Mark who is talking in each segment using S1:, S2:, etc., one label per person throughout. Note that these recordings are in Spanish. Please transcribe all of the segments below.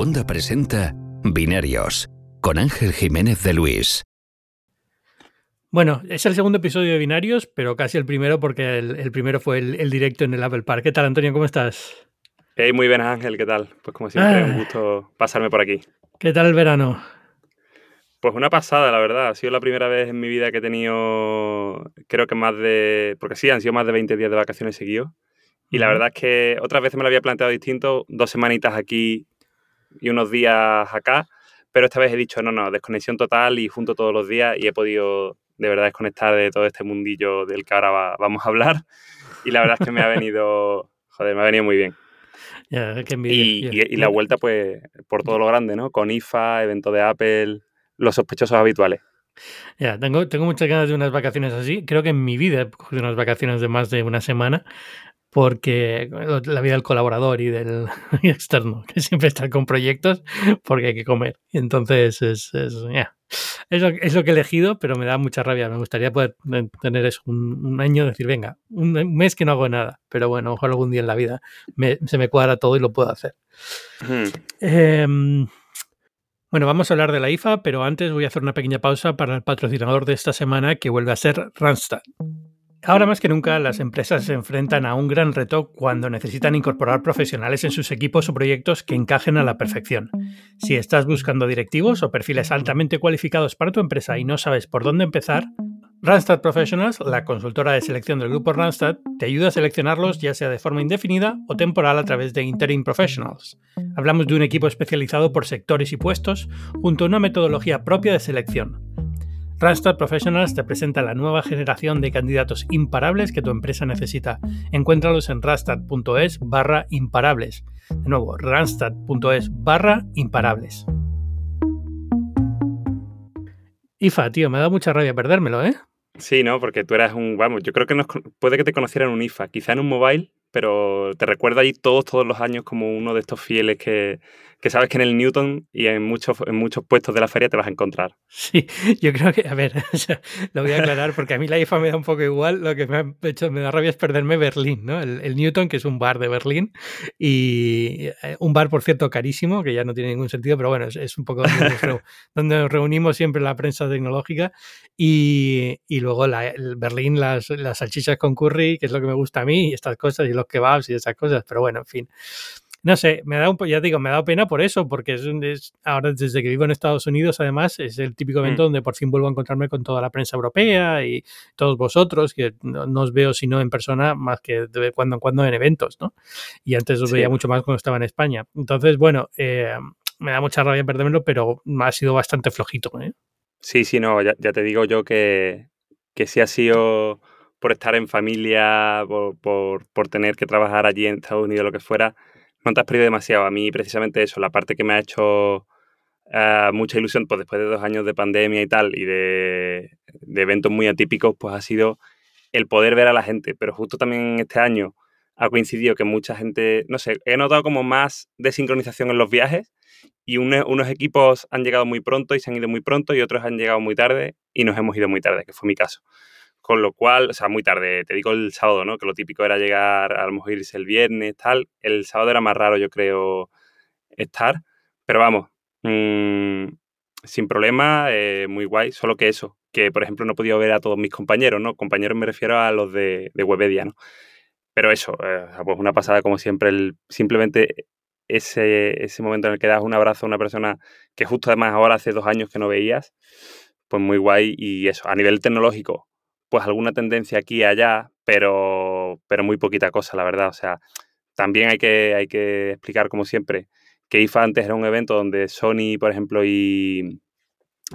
S1: Segunda presenta Binarios con Ángel Jiménez de Luis.
S2: Bueno, es el segundo episodio de Binarios, pero casi el primero porque el, primero fue el, directo en el Apple Park. ¿Qué tal, Antonio? ¿Cómo estás?
S3: Hey, muy bien, Ángel, ¿qué tal? Pues como siempre, un ah. gusto pasarme por aquí.
S2: ¿Qué tal el verano?
S3: Pues una pasada, la verdad. Ha sido la primera vez en mi vida que he tenido, creo que más de, porque sí, han sido más de 20 días de vacaciones seguidos. Y la verdad es que otras veces me lo había planteado distinto, dos semanitas aquí y unos días acá, pero esta vez he dicho, no, no, desconexión total y junto todos los días y he podido de verdad desconectar de todo este mundillo del que ahora vamos a hablar. Y la verdad es que me ha venido, joder, me ha venido muy bien. y, y, la vuelta, pues, por todo lo grande, ¿no? Con IFA, evento de Apple, los sospechosos habituales.
S2: Ya, tengo, tengo muchas ganas de unas vacaciones así. Creo que en mi vida he cogido unas vacaciones de más de una semana porque la vida del colaborador y del externo, que siempre está con proyectos, porque hay que comer. Entonces es, es, es, lo, que he elegido, pero me da mucha rabia. Me gustaría poder tener eso, un, año, decir, venga, un mes que no hago nada, pero bueno, ojalá algún día en la vida se me cuadra todo y lo puedo hacer. Em, bueno, vamos a hablar de la IFA, pero antes voy a hacer una pequeña pausa para el patrocinador de esta semana, que vuelve a ser Randstad. Ahora más que nunca, las empresas se enfrentan a un gran reto cuando necesitan incorporar profesionales en sus equipos o proyectos que encajen a la perfección. Si estás buscando directivos o perfiles altamente cualificados para tu empresa y no sabes por dónde empezar, Randstad Professionals, la consultora de selección del grupo Randstad, te ayuda a seleccionarlos ya sea de forma indefinida o temporal a través de Interim Professionals. Hablamos de un equipo especializado por sectores y puestos, junto a una metodología propia de selección Randstad Professionals te presenta la nueva generación de candidatos imparables que tu empresa necesita. Encuéntralos en randstad.es barra imparables. De nuevo, randstad.es barra imparables. IFA, tío, me da mucha rabia perdérmelo, ¿eh?
S3: Sí, ¿no? Porque tú eras un, vamos, yo creo que puede que te conocieran un IFA, quizá en un mobile, pero te recuerdo ahí todos, todos los años como uno de estos fieles que, que sabes que en el Newton y en muchos, en muchos puestos de la feria te vas a encontrar.
S2: Sí, yo creo que, a ver, lo voy a aclarar porque a mí la IFA me da un poco igual, lo que me ha hecho, me da rabia es perderme Berlín, ¿no? El, Newton, que es un bar de Berlín, y eh, un bar, por cierto, carísimo, que ya no tiene ningún sentido, pero bueno, es, un poco donde nos, reunimos siempre la prensa tecnológica, y, y luego la, el Berlín, las, las salchichas con curry, que es lo que me gusta a mí, y estas cosas, y los kebabs y esas cosas, pero bueno, en fin no sé, me da un ya digo, me da pena por eso, porque es, ahora desde que vivo en Estados Unidos, además, es el típico evento mm. donde por fin vuelvo a encontrarme con toda la prensa europea y todos vosotros, que no, os veo sino en persona más que de cuando en cuando en eventos, ¿no? Y antes os veía mucho más cuando estaba en España. Entonces, bueno, eh, me da mucha rabia perdérmelo, pero ha sido bastante flojito. ¿eh?
S3: Sí, sí, no, ya, te digo yo que, que sí ha sido por estar en familia, por, por, por, tener que trabajar allí en Estados Unidos, lo que fuera, no te has perdido demasiado. A mí precisamente eso, la parte que me ha hecho eh, mucha ilusión, pues después de dos años de pandemia y tal, y de, eventos muy atípicos, pues ha sido el poder ver a la gente. Pero justo también este año ha coincidido que mucha gente, no sé, he notado como más desincronización en los viajes y unos equipos han llegado muy pronto y se han ido muy pronto y otros han llegado muy tarde y nos hemos ido muy tarde, que fue mi caso. Con lo cual, o sea, muy tarde, te digo el sábado, ¿no? Que lo típico era llegar, a lo mejor irse el viernes, tal. El sábado era más raro, yo creo, estar. Pero vamos, mm, sin problema, eh, muy guay. Solo que eso, que por ejemplo no he podido ver a todos mis compañeros, ¿no? Compañeros me refiero a los de, de Webedia, ¿no? Pero eso, eh, pues una pasada como siempre, el, simplemente ese, ese momento en el que das un abrazo a una persona que justo además ahora hace dos años que no veías, pues muy guay. Y eso, a nivel tecnológico, pues alguna tendencia aquí y allá, pero, pero muy poquita cosa, la verdad. O sea, también hay que, hay que explicar, como siempre, que IFA antes era un evento donde Sony, por ejemplo, y,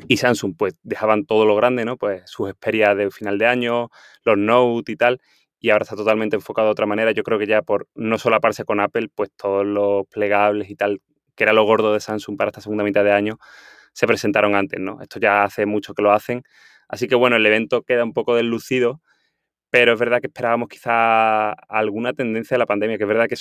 S3: y Samsung, pues dejaban todo lo grande, ¿no? Pues sus experiencias de final de año, los Note y tal, y ahora está totalmente enfocado de otra manera. Yo creo que ya por no solaparse con Apple, pues todos los plegables y tal, que era lo gordo de Samsung para esta segunda mitad de año, se presentaron antes, ¿no? Esto ya hace mucho que lo hacen Así que bueno, el evento queda un poco deslucido, pero es verdad que esperábamos quizá alguna tendencia de la pandemia, que es verdad que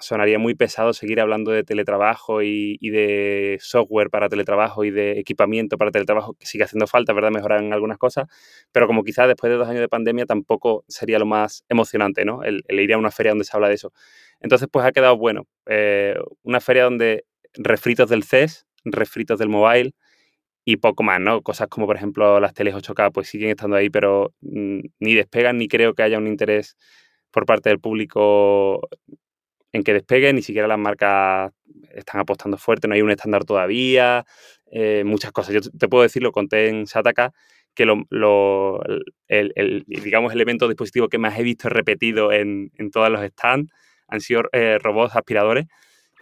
S3: sonaría muy pesado seguir hablando de teletrabajo y, de software para teletrabajo y de equipamiento para teletrabajo, que sigue haciendo falta, ¿verdad? Mejorar en algunas cosas, pero como quizá después de dos años de pandemia tampoco sería lo más emocionante, ¿no? El, ir a una feria donde se habla de eso. Entonces, pues ha quedado bueno. Eh, una feria donde refritos del CES, refritos del mobile y poco más, ¿no? Cosas como, por ejemplo, las teles 8K, pues siguen estando ahí, pero mm, ni despegan, ni creo que haya un interés por parte del público en que despegue, ni siquiera las marcas están apostando fuerte, no hay un estándar todavía, eh, muchas cosas. Yo te puedo decir, lo conté en Sataka, que lo, el, digamos, el evento dispositivo que más he visto repetido en, en todos los stands han sido eh, robots aspiradores,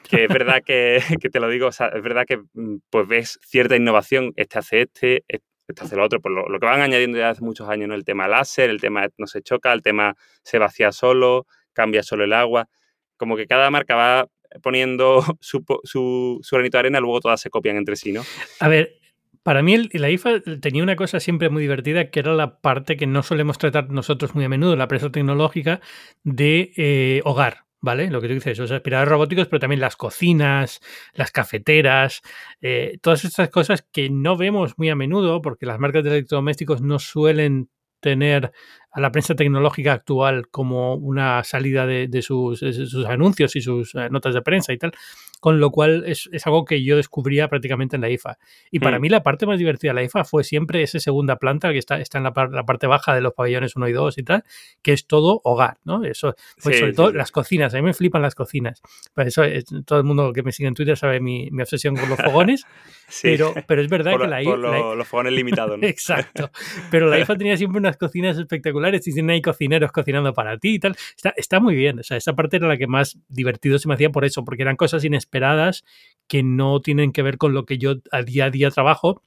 S3: que es verdad que, te lo digo, es verdad que mm, pues ves cierta innovación, este hace este, este hace lo otro, por lo, lo, que van añadiendo ya hace muchos años, ¿no? El tema láser, el tema no se choca, el tema se vacía solo, cambia solo el agua, como que cada marca va poniendo su, su, su granito de arena, luego todas se copian entre sí, ¿no?
S2: A ver, para mí la IFA tenía una cosa siempre muy divertida que era la parte que no solemos tratar nosotros muy a menudo, la presa tecnológica de eh, hogar. ¿Vale? Lo que tú dices, los aspiradores robóticos, pero también las cocinas, las cafeteras, eh, todas estas cosas que no vemos muy a menudo porque las marcas de electrodomésticos no suelen tener a la prensa tecnológica actual como una salida de, sus, sus, anuncios y sus eh, notas de prensa y tal, con lo cual es, algo que yo descubría prácticamente en la IFA. Y para hmm. mí la parte más divertida de la IFA fue siempre esa segunda planta que está, está en la, parte baja de los pabellones 1 y 2 y tal, que es todo hogar, ¿no? Eso, pues sobre todo las cocinas, a mí me flipan las cocinas. Por eso todo el mundo que me sigue en Twitter sabe mi, mi obsesión con los fogones, pero, pero es verdad que la IFA...
S3: los fogones limitados, ¿no?
S2: Exacto. Pero la IFA tenía siempre unas cocinas espectaculares y tienen ahí cocineros cocinando para ti y tal. Está, está muy bien. O sea, esa parte era la que más divertido se me hacía por eso, porque eran cosas inesperadas que no tienen que ver con lo que yo al día a día trabajo.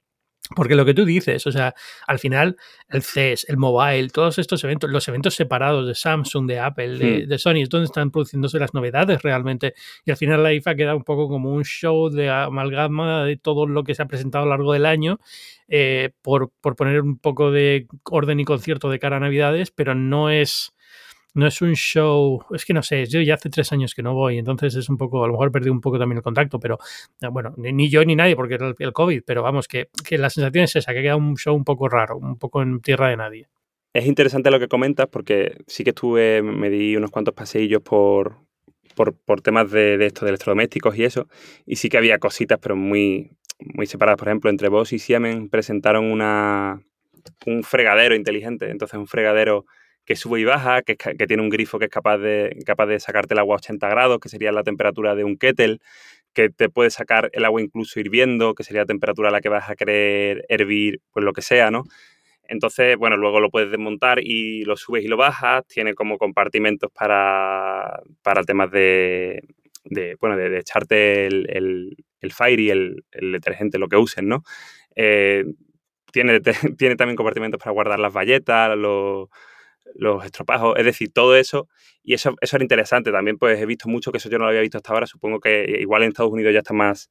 S2: Porque lo que tú dices, o sea, al final el CES, el mobile, todos estos eventos, los eventos separados de Samsung, de Apple, de, hmm. de, Sony, es donde están produciéndose las novedades realmente. Y al final la IFA queda un poco como un show de amalgama de todo lo que se ha presentado a lo largo del año eh, por, por, poner un poco de orden y concierto de cara a Navidades, pero no es, no es un show, es que no sé, yo ya hace tres años que no voy, entonces es un poco, a lo mejor perdí un poco también el contacto, pero eh, bueno, ni, yo ni nadie porque era el, COVID, pero vamos, que, que, la sensación es esa, que queda un show un poco raro, un poco en tierra de nadie.
S3: Es interesante lo que comentas porque sí que estuve, me di unos cuantos paseillos por, por, por temas de, de esto, de electrodomésticos y eso, y sí que había cositas, pero muy, muy separadas. Por ejemplo, entre Boss y Siemens presentaron una, un fregadero inteligente. Entonces, un fregadero que sube y baja, que, que, tiene un grifo que es capaz de, capaz de sacarte el agua a 80 grados, que sería la temperatura de un kettle, que te puede sacar el agua incluso hirviendo, que sería la temperatura a la que vas a querer hervir, pues lo que sea, ¿no? Entonces, bueno, luego lo puedes desmontar y lo subes y lo bajas. Tiene como compartimentos para, para temas de, de bueno, de, echarte el, el, el, Fire y el, el, detergente, lo que usen, ¿no? Eh, tiene, tiene también compartimentos para guardar las valletas, los, los estropajos, es decir, todo eso. Y eso, eso era interesante. También pues he visto mucho que eso yo no lo había visto hasta ahora. Supongo que igual en Estados Unidos ya está más,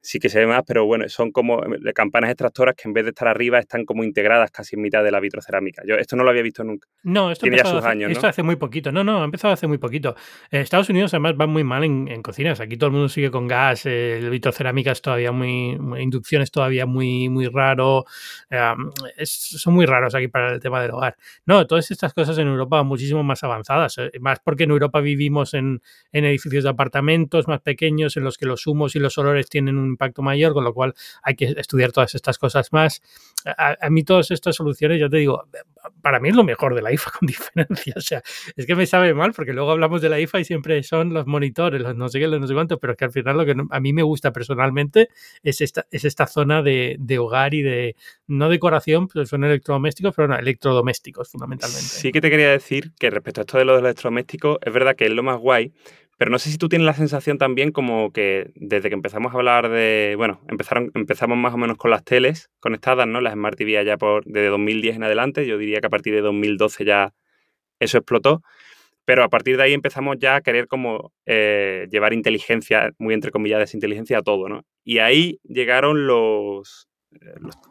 S3: sí que se ve más, pero bueno, son como eh, campanas extractoras que en vez de estar arriba están como integradas casi en mitad de la vitrocerámica. Yo esto no lo había visto nunca.
S2: No, esto Tiene ya sus hace, años, ¿no? Esto hace muy poquito. No, no, ha empezado hace muy poquito. Estados Unidos además van muy mal en, cocinas. Aquí todo el mundo sigue con gas, eh, vitrocerámica es todavía muy, inducción es todavía muy, muy raro. son muy raros aquí para el tema del hogar. No, todas estas cosas en Europa van muchísimo más avanzadas. Eh, más porque en Europa vivimos en, en edificios de apartamentos más pequeños en los que los humos y los olores tienen un impacto mayor, con lo cual hay que estudiar todas estas cosas más. A, mí todas estas soluciones, ya te digo, para mí es lo mejor de la IFA con diferencia. O sea, es que me sabe mal porque luego hablamos de la IFA y siempre son los monitores, los no sé qué, los no sé cuántos, pero es que al final lo que a mí me gusta personalmente es esta, es esta zona de, de hogar y de, no decoración, pues son electrodomésticos, pero no, electrodomésticos fundamentalmente.
S3: Sí que te quería decir que respecto a esto de los electrodomésticos, es verdad que es lo más guay, pero no sé si tú tienes la sensación también como que desde que empezamos a hablar de, bueno, empezaron, empezamos más o menos con las teles conectadas, ¿no? Las Smart TV ya por desde 2010 en adelante, yo diría que a partir de 2012 ya eso explotó, pero a partir de ahí empezamos ya a querer como eh, llevar inteligencia, muy entre comillas, inteligencia a todo, ¿no? Y ahí llegaron los,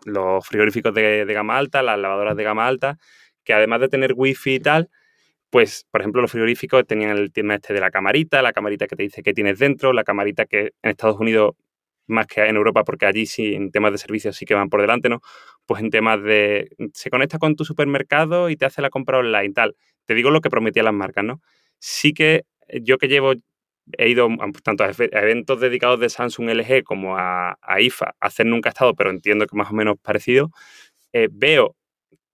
S3: los, frigoríficos de, de gama alta, las lavadoras de gama alta, que además de tener wifi y tal, pues, por ejemplo, los frigoríficos tenían el tema este de la camarita, la camarita que te dice qué tienes dentro, la camarita que en Estados Unidos, más que en Europa, porque allí sí, en temas de servicios sí que van por delante, ¿no? Pues en temas de, se conecta con tu supermercado y te hace la compra online, tal. Te digo lo que prometían las marcas, ¿no? Sí que yo que llevo he ido tanto a eventos dedicados de Samsung LG como a, IFA, a hacer nunca estado, pero entiendo que más o menos parecido, eh, veo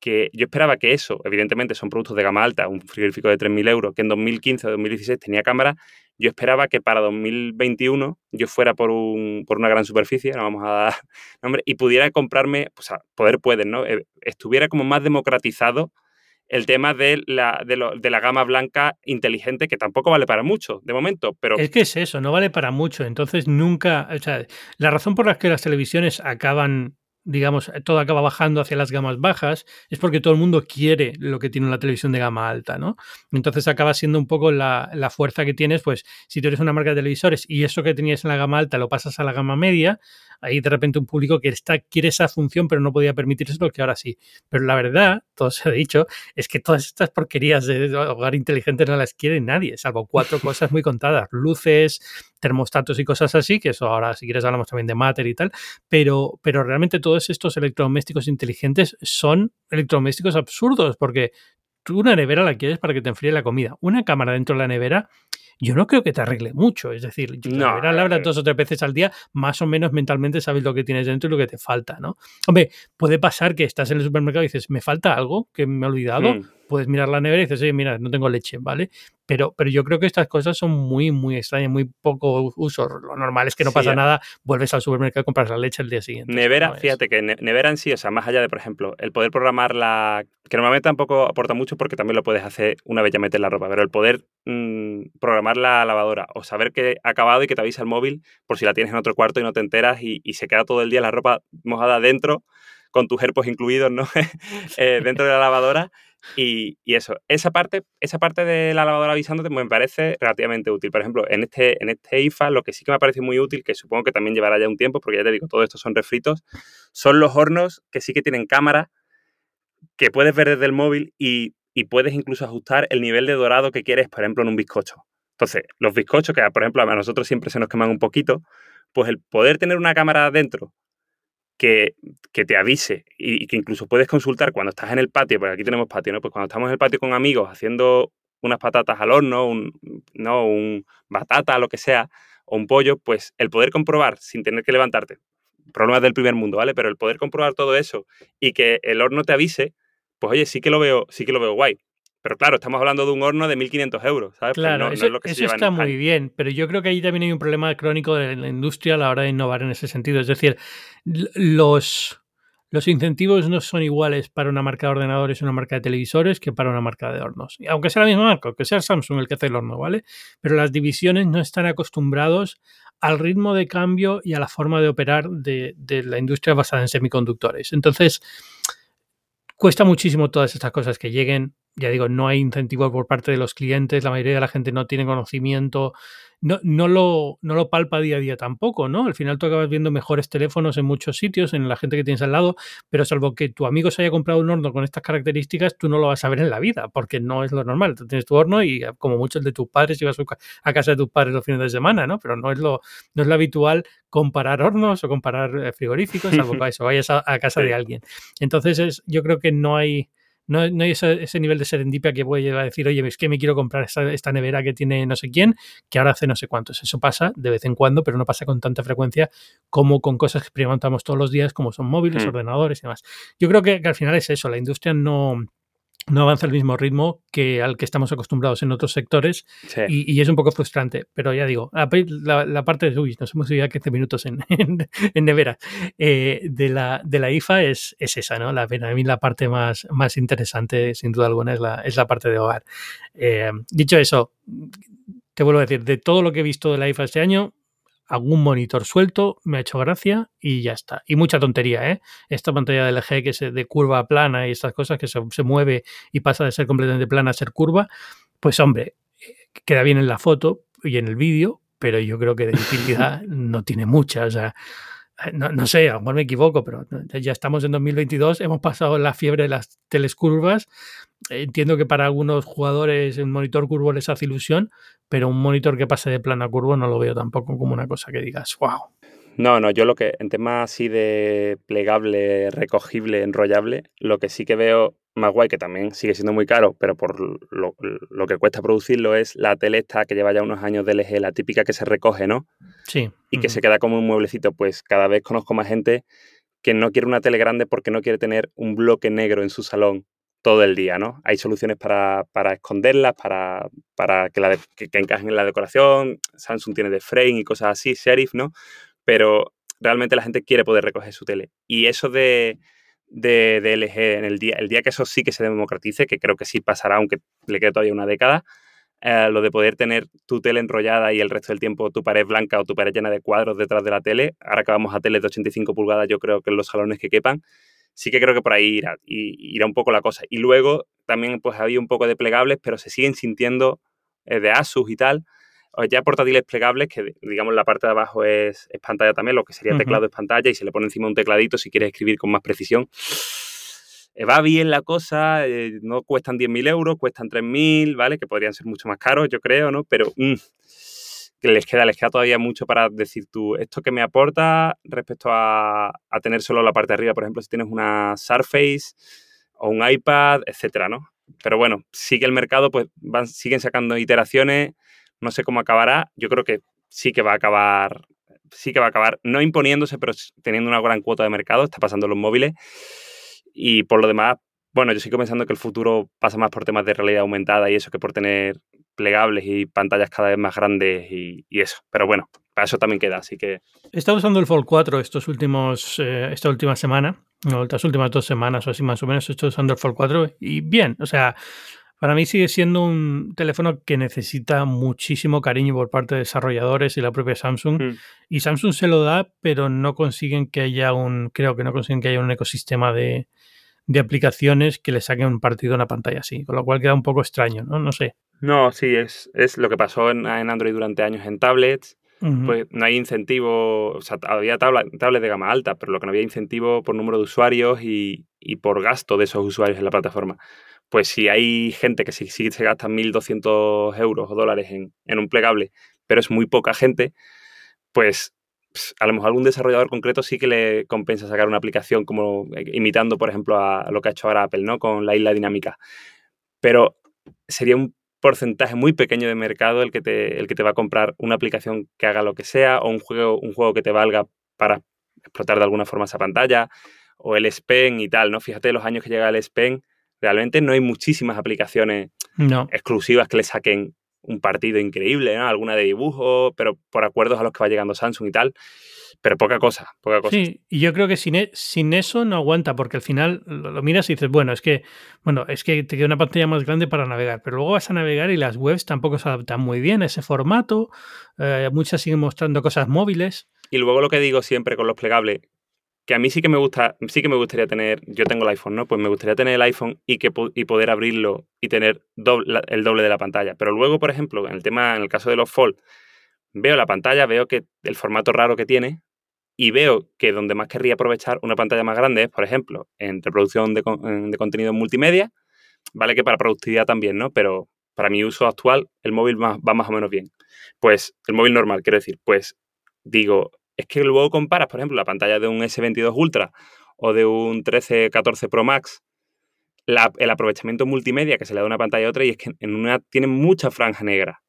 S3: que yo esperaba que eso, evidentemente son productos de gama alta, un frigorífico de 3.000 euros, que en 2015 o 2016 tenía cámara, yo esperaba que para 2021 yo fuera por, un, por una gran superficie, no vamos a dar nombre, y pudiera comprarme, pues a poder pueden, ¿no? Eh, estuviera como más democratizado el tema de la, de, lo, de, la gama blanca inteligente, que tampoco vale para mucho de momento, pero...
S2: Es que es eso, no vale para mucho, entonces nunca, o sea, la razón por la que las televisiones acaban digamos, todo acaba bajando hacia las gamas bajas, es porque todo el mundo quiere lo que tiene una televisión de gama alta, ¿no? Entonces acaba siendo un poco la, la, fuerza que tienes, pues si tú eres una marca de televisores y eso que tenías en la gama alta lo pasas a la gama media, ahí de repente un público que está, quiere esa función pero no podía permitirse lo que ahora sí. Pero la verdad, todo se ha dicho, es que todas estas porquerías de hogar inteligente no las quiere nadie, salvo cuatro cosas muy contadas, luces, termostatos y cosas así, que eso ahora si quieres hablamos también de Matter y tal, pero, pero realmente todos estos electrodomésticos inteligentes son electrodomésticos absurdos porque tú una nevera la quieres para que te enfríe la comida. Una cámara dentro de la nevera yo no creo que te arregle mucho. Es decir, no, la nevera dos o tres veces al día, más o menos mentalmente sabes lo que tienes dentro y lo que te falta, ¿no? Hombre, puede pasar que estás en el supermercado y dices, me falta algo que me he olvidado. Hmm. Puedes mirar la nevera y dices, oye, mira, no tengo leche, ¿vale? Pero, pero yo creo que estas cosas son muy, muy extrañas, muy poco uso. Lo normal es que no pasa nada, vuelves al supermercado y compras la leche el día siguiente.
S3: Nevera, fíjate que nevera en sí, o sea, más allá de, por ejemplo, el poder programar la. que normalmente tampoco aporta mucho porque también lo puedes hacer una vez ya metes la ropa, pero el poder mm, programar la lavadora o saber que ha acabado y que te avisa el móvil por si la tienes en otro cuarto y no te enteras y, se queda todo el día la ropa mojada dentro con tus herpos incluidos, ¿no? Eh, dentro de la lavadora y, eso, esa parte, esa parte de la lavadora avisándote me parece relativamente útil. Por ejemplo, en este, en este IFA lo que sí que me parece muy útil, que supongo que también llevará ya un tiempo, porque ya te digo, todo esto son refritos, son los hornos que sí que tienen cámara, que puedes ver desde el móvil y, y puedes incluso ajustar el nivel de dorado que quieres, por ejemplo, en un bizcocho. Entonces, los bizcochos, que por ejemplo a nosotros siempre se nos queman un poquito, pues el poder tener una cámara dentro que, te avise y, que incluso puedes consultar cuando estás en el patio, porque aquí tenemos patio, ¿no? Pues cuando estamos en el patio con amigos haciendo unas patatas al horno, un, no, un batata, lo que sea, o un pollo, pues el poder comprobar sin tener que levantarte, problemas del primer mundo, ¿vale? Pero el poder comprobar todo eso y que el horno te avise, pues oye, sí que lo veo, sí que lo veo guay. Pero claro, estamos hablando de un horno de 1.500 euros, ¿sabes?
S2: Pues claro, eso, está muy bien, pero yo creo que ahí también hay un problema crónico de la industria a la hora de innovar en ese sentido. Es decir, los, los incentivos no son iguales para una marca de ordenadores y una marca de televisores que para una marca de hornos. Aunque sea la misma marca, aunque sea Samsung el que hace el horno, ¿vale? Pero las divisiones no están acostumbrados al ritmo de cambio y a la forma de operar de, de la industria basada en semiconductores. Entonces, cuesta muchísimo todas estas cosas que lleguen ya digo, no hay incentivo por parte de los clientes, la mayoría de la gente no tiene conocimiento, no, no, lo, no lo palpa día a día tampoco, ¿no? Al final tú acabas viendo mejores teléfonos en muchos sitios, en la gente que tienes al lado, pero salvo que tu amigo se haya comprado un horno con estas características, tú no lo vas a ver en la vida, porque no es lo normal. Tú tienes tu horno y como muchos de tus padres ibas a casa de tus padres los fines de semana, ¿no? Pero no es lo, no es lo habitual comparar hornos o comparar eh, frigoríficos, salvo que eso, vayas a, a casa de alguien. Entonces es, yo creo que no hay no, hay ese, nivel de serendipia que voy a decir, oye, es que me quiero comprar esta, nevera que tiene no sé quién, que ahora hace no sé cuántos. Eso pasa de vez en cuando, pero no pasa con tanta frecuencia como con cosas que experimentamos todos los días, como son móviles, mm. ordenadores y demás. Yo creo que, al final es eso, la industria no, no avanza al mismo ritmo que al que estamos acostumbrados en otros sectores y, es un poco frustrante. Pero ya digo, la, parte de, uy, nos hemos ido ya 15 minutos en, en, nevera, eh, de, la, de la IFA es, es esa, ¿no? La, a mí la parte más, más interesante, sin duda alguna, es la, es la parte de hogar. Eh, dicho eso, te vuelvo a decir, de todo lo que he visto de la IFA este año, algún monitor suelto, me ha hecho gracia y ya está. Y mucha tontería, ¿eh? Esta pantalla de LG que es de curva plana y estas cosas que se, mueve y pasa de ser completamente plana a ser curva, pues hombre, queda bien en la foto y en el vídeo, pero yo creo que de utilidad no tiene mucha. O sea, no, no, sé, a lo mejor me equivoco, pero ya estamos en 2022, hemos pasado la fiebre de las telescurvas entiendo que para algunos jugadores el monitor curvo les hace ilusión, pero un monitor que pase de plano a curvo no lo veo tampoco como una cosa que digas, wow.
S3: No, no, yo lo que, en temas así de plegable, recogible, enrollable, lo que sí que veo más guay, que también sigue siendo muy caro, pero por lo, lo que cuesta producirlo, es la tele esta que lleva ya unos años de LG, la típica que se recoge, ¿no?
S2: Sí.
S3: Y que se queda como un mueblecito. Pues cada vez conozco más gente que no quiere una tele grande porque no quiere tener un bloque negro en su salón todo el día, ¿no? Hay soluciones para, para esconderlas, para, para que, la que, encajen en la decoración. Samsung tiene de frame y cosas así, Sheriff, ¿no? Pero realmente la gente quiere poder recoger su tele. Y eso de, de, de, LG en el día, el día que eso sí que se democratice, que creo que sí pasará, aunque le quede todavía una década, eh, lo de poder tener tu tele enrollada y el resto del tiempo tu pared blanca o tu pared llena de cuadros detrás de la tele, ahora que vamos a teles de 85 pulgadas, yo creo que en los salones que quepan, sí que creo que por ahí irá, irá un poco la cosa. Y luego también pues había un poco de plegables, pero se siguen sintiendo eh, de Asus y tal, ya portátiles plegables, que digamos la parte de abajo es, pantalla también, lo que sería teclado es pantalla, y se le pone encima un tecladito si quieres escribir con más precisión. Eh, va bien la cosa, eh, no cuestan 10.000 euros, cuestan 3.000, ¿vale? Que podrían ser mucho más caros, yo creo, ¿no? Pero mm, que les queda, les queda todavía mucho para decir tú, esto que me aporta respecto a, a tener solo la parte de arriba, por ejemplo, si tienes una Surface o un iPad, etcétera, ¿no? Pero bueno, sigue el mercado, pues van, siguen sacando iteraciones, no sé cómo acabará, yo creo que sí que va a acabar, sí que va a acabar, no imponiéndose, pero teniendo una gran cuota de mercado, está pasando en los móviles y por lo demás, bueno, yo sigo pensando que el futuro pasa más por temas de realidad aumentada y eso que por tener plegables y pantallas cada vez más grandes y, eso. Pero bueno, para eso también queda, así que...
S2: He estado usando el Fold 4 estos últimos, eh, esta última semana, o estas últimas dos semanas o así más o menos, he estado usando el Fold 4 y bien, o sea, para mí sigue siendo un teléfono que necesita muchísimo cariño por parte de desarrolladores y la propia Samsung. Mm. Y Samsung se lo da, pero no consiguen que haya un, creo que no consiguen que haya un ecosistema de, de aplicaciones que le saquen un partido a una pantalla así, con lo cual queda un poco extraño, ¿no? No sé.
S3: No, sí, es, es lo que pasó en, Android durante años en tablets. Pues no hay incentivo, o sea, había tablets de gama alta, pero lo que no había incentivo por número de usuarios y, y por gasto de esos usuarios en la plataforma. Pues si hay gente que sí, se gasta 1.200 euros o dólares en, en un plegable, pero es muy poca gente, pues a lo mejor algún desarrollador concreto sí que le compensa sacar una aplicación como eh, imitando, por ejemplo, a lo que ha hecho ahora Apple, ¿no? Con la isla dinámica. Pero sería un porcentaje muy pequeño de mercado el que te, el que te va a comprar una aplicación que haga lo que sea o un juego, un juego que te valga para explotar de alguna forma esa pantalla o el S Pen y tal, ¿no? Fíjate los años que llega el S Pen, realmente no hay muchísimas aplicaciones exclusivas que le saquen un partido increíble, ¿no? Alguna de dibujo, pero por acuerdos a los que va llegando Samsung y tal. Pero poca cosa, poca cosa.
S2: Sí, y yo creo que sin, e, sin eso no aguanta, porque al final lo, miras y dices, bueno, es que, bueno, es que te queda una pantalla más grande para navegar, pero luego vas a navegar y las webs tampoco se adaptan muy bien a ese formato. Eh, muchas siguen mostrando cosas móviles.
S3: Y luego lo que digo siempre con los plegables, que a mí sí que me gusta, sí que me gustaría tener, yo tengo el iPhone, ¿no? Pues me gustaría tener el iPhone y que y poder abrirlo y tener el doble de la pantalla. Pero luego, por ejemplo, en el tema, en el caso de los Fold, veo la pantalla, veo que el formato raro que tiene y veo que donde más querría aprovechar una pantalla más grande es, por ejemplo, en reproducción de, de contenido multimedia, vale que para productividad también, ¿no? Pero para mi uso actual, el móvil va más o menos bien. Pues el móvil normal, quiero decir, pues digo, es que luego comparas, por ejemplo, la pantalla de un S22 Ultra o de un 13, 14 Pro Max, el aprovechamiento multimedia que se le da una pantalla a otra y es que en una tiene mucha franja negra.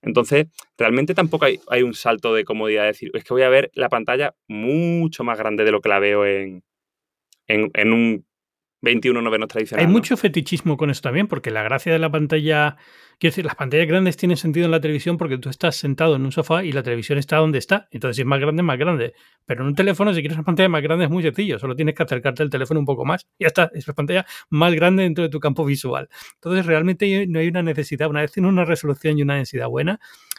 S3: Entonces, realmente tampoco hay, un salto de comodidad. Es decir, es que voy a ver la pantalla mucho más grande de lo que la veo en, en un 21 novenos tradicional.
S2: Hay mucho fetichismo con esto también, porque la gracia de la pantalla Quiero decir, las pantallas grandes tienen sentido en la televisión porque tú estás sentado en un sofá y la televisión está donde está. Entonces, si es más grande, es más grande. Pero en un teléfono, si quieres una pantalla más grande, es muy sencillo. Solo tienes que acercarte el teléfono un poco más y ya está. Es una pantalla más grande dentro de tu campo visual. Entonces, realmente no hay una necesidad. Una vez tiene una resolución y una densidad buena,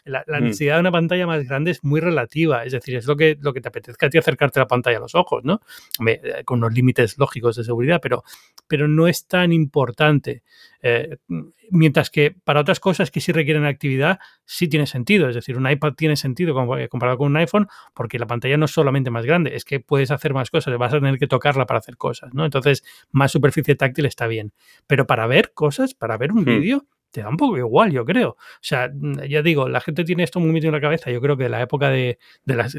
S2: la, mm. necesidad de una pantalla más grande es muy relativa. Es decir, es lo que, lo que te apetezca a ti acercarte la pantalla a los ojos, ¿no? Eh, con unos límites lógicos de seguridad, pero, pero no es tan importante. Eh, mientras que para otras cosas que sí requieren actividad, sí tiene sentido. Es decir, un iPad tiene sentido eh, comparado con un iPhone porque la pantalla no es solamente más grande, es que puedes hacer más cosas, vas a tener que tocarla para hacer cosas, ¿no? Entonces, más superficie táctil está bien. Pero para ver cosas, para ver un hmm. vídeo, te da un poco igual, yo creo. O sea, mm, ya digo, la gente tiene esto muy metido en la cabeza. Yo creo que la época de, de las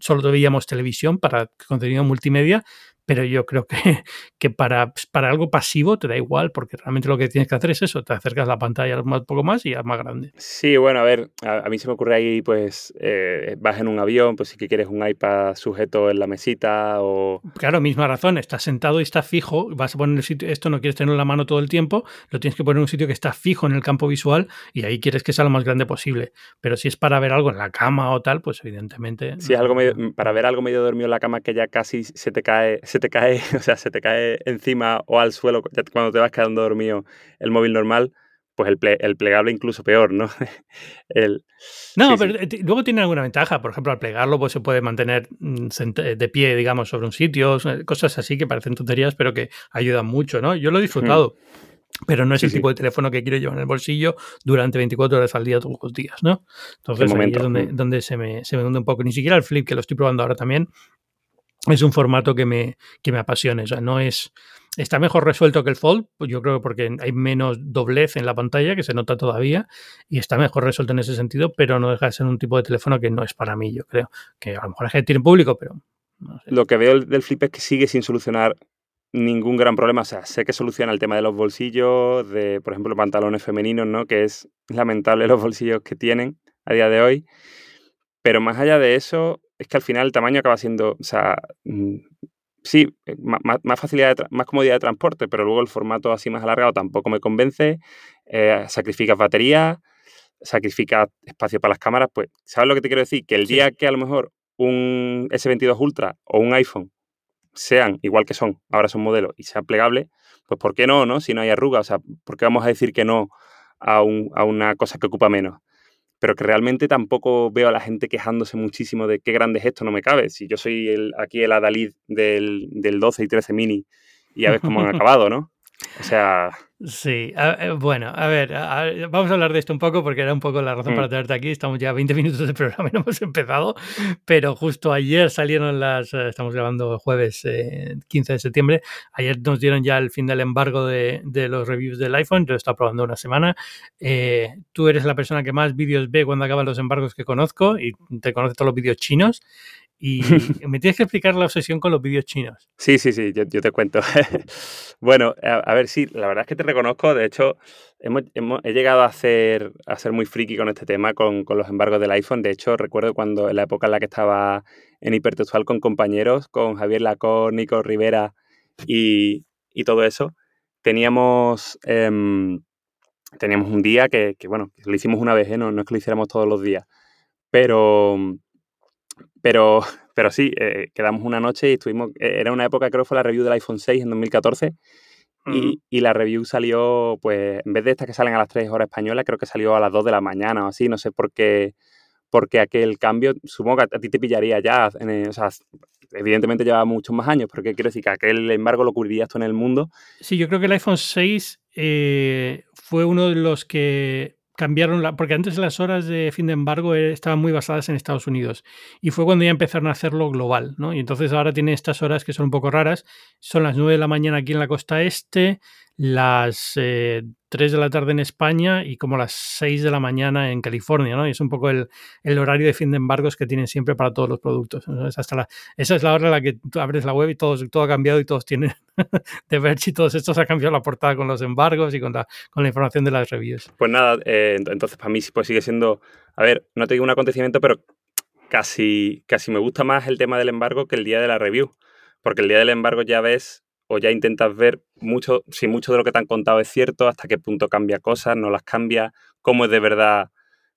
S2: solo veíamos televisión para contenido multimedia, pero yo creo que, que para, pues, para algo pasivo te da igual, porque realmente lo que tienes que hacer es eso, te acercas la pantalla un poco más y es más grande.
S3: Sí, bueno, a ver, a, mí se me ocurre ahí, pues, eh, vas en un avión, pues si que quieres un iPad sujeto en la mesita o...
S2: Claro, misma razón, estás sentado y está fijo, vas a poner el sitio, esto no quieres tenerlo en la mano todo el tiempo, lo tienes que poner en un sitio que está fijo en el campo visual y ahí quieres que sea lo más grande posible. Pero si es para ver algo en la cama o tal, pues evidentemente...
S3: Si es algo para ver algo medio dormido en la cama que ya casi se te cae se te cae, o sea, se te cae encima o al suelo cuando te vas quedando dormido el móvil normal, pues el, el plegable incluso peor, ¿no?
S2: el, no, pero eh, luego tiene alguna ventaja. Por ejemplo, al plegarlo pues se puede mantener mm, de pie, digamos, sobre un sitio, cosas así que parecen tonterías, pero que ayudan mucho, ¿no? Yo lo he disfrutado. Pero no es el tipo de teléfono que quiero llevar en el bolsillo durante 24 horas al día todos los días, ¿no? Entonces ahí es donde, donde se, me, se me hunde un poco. Ni siquiera el flip, que lo estoy probando ahora también, es un formato que me, que me apasiona. O sea, no es. Está mejor resuelto que el Fold, pues yo creo porque hay menos doblez en la pantalla, que se nota todavía, y está mejor resuelto en ese sentido, pero no deja de ser un tipo de teléfono que no es para mí, yo creo. Que a lo mejor hay gente tiene público, pero.
S3: Lo que veo del Flip es que sigue sin solucionar ningún gran problema. O sea, sé que soluciona el tema de los bolsillos, de, por ejemplo, pantalones femeninos, ¿no? Que es lamentable los bolsillos que tienen a día de hoy. Pero más allá de eso, es que al final el tamaño acaba siendo, o sea, mm, sí, eh, más, facilidad, más comodidad de transporte, pero luego el formato así más alargado tampoco me convence, eh, sacrificas batería, sacrificas espacio para las cámaras, pues, ¿sabes lo que te quiero decir? Que el día que a lo mejor un S22 Ultra o un iPhone sean igual que son, ahora son modelos, y sean plegables, pues ¿por qué no, no? Si no hay arruga, o sea, ¿por qué vamos a decir que no a, a una cosa que ocupa menos? Pero que realmente tampoco veo a la gente quejándose muchísimo de qué grande es esto, no me cabe. Si yo soy el, aquí el Adalid del, del 12 y 13 mini y ya ves cómo han acabado, ¿no? O sea...
S2: Sí, eh, bueno, a ver, vamos a hablar de esto un poco porque era un poco la razón para mm. tenerte aquí. Estamos ya 20 minutos de programa y no hemos empezado, pero justo ayer salieron las, eh, estamos grabando jueves 15 eh, de septiembre, ayer nos dieron ya el fin del embargo de, de los reviews del iPhone, yo he estado probando una semana. tú eres la persona que más vídeos ve cuando acaban los embargos que conozco y te conoce todos los vídeos chinos. Y me tienes que explicar la obsesión con los vídeos chinos.
S3: Sí, sí, sí, yo, te cuento. bueno, a, ver, sí, la verdad es que te reconozco. De hecho, hemos, he llegado a ser, a ser muy friki con este tema, con, con, los embargos del iPhone. De hecho, recuerdo cuando en la época en la que estaba en hipertextual con compañeros, con Javier Lacón, Nico Rivera y, y todo eso, teníamos, em, teníamos un día que, que, bueno, lo hicimos una vez, ¿eh? no, no es que lo hiciéramos todos los días. Pero pero, pero sí, eh, quedamos una noche y estuvimos. Eh, era una época, creo que fue la review del iPhone 6 en 2014. y, y, la review salió, pues, en vez de estas que salen a las 3 horas españolas, creo que salió a las 2 de la mañana o así. No sé por qué, porque aquel cambio, supongo que a ti te pillaría ya. o sea, evidentemente lleva muchos más años, porque quiero decir que aquel embargo lo cubrirías tú en el mundo.
S2: Sí, yo creo que el iPhone 6 eh, fue uno de los que cambiaron la, porque antes las horas de fin de embargo eh, estaban muy basadas en Estados Unidos y fue cuando ya empezaron a hacerlo global, ¿no? Y entonces ahora tiene estas horas que son un poco raras, son las 9 de la mañana aquí en la costa este, las eh, 3 de la tarde en España y como las 6 de la mañana en California, ¿no? Y es un poco el, el horario de fin de embargos que tienen siempre para todos los productos. hasta la, esa es la hora en la que abres la web y todo, todo ha cambiado y todos tienen de ver si todos estos ha cambiado la portada con los embargos y con la, con la información de las reviews.
S3: Pues nada, eh, entonces para mí pues sigue siendo, a ver, no te digo un acontecimiento, pero casi, casi me gusta más el tema del embargo que el día de la review. Porque el día del embargo ya ves o ya intentas ver mucho, si mucho de lo que te han contado es cierto, hasta qué punto cambia cosas, no las cambia, cómo es de verdad,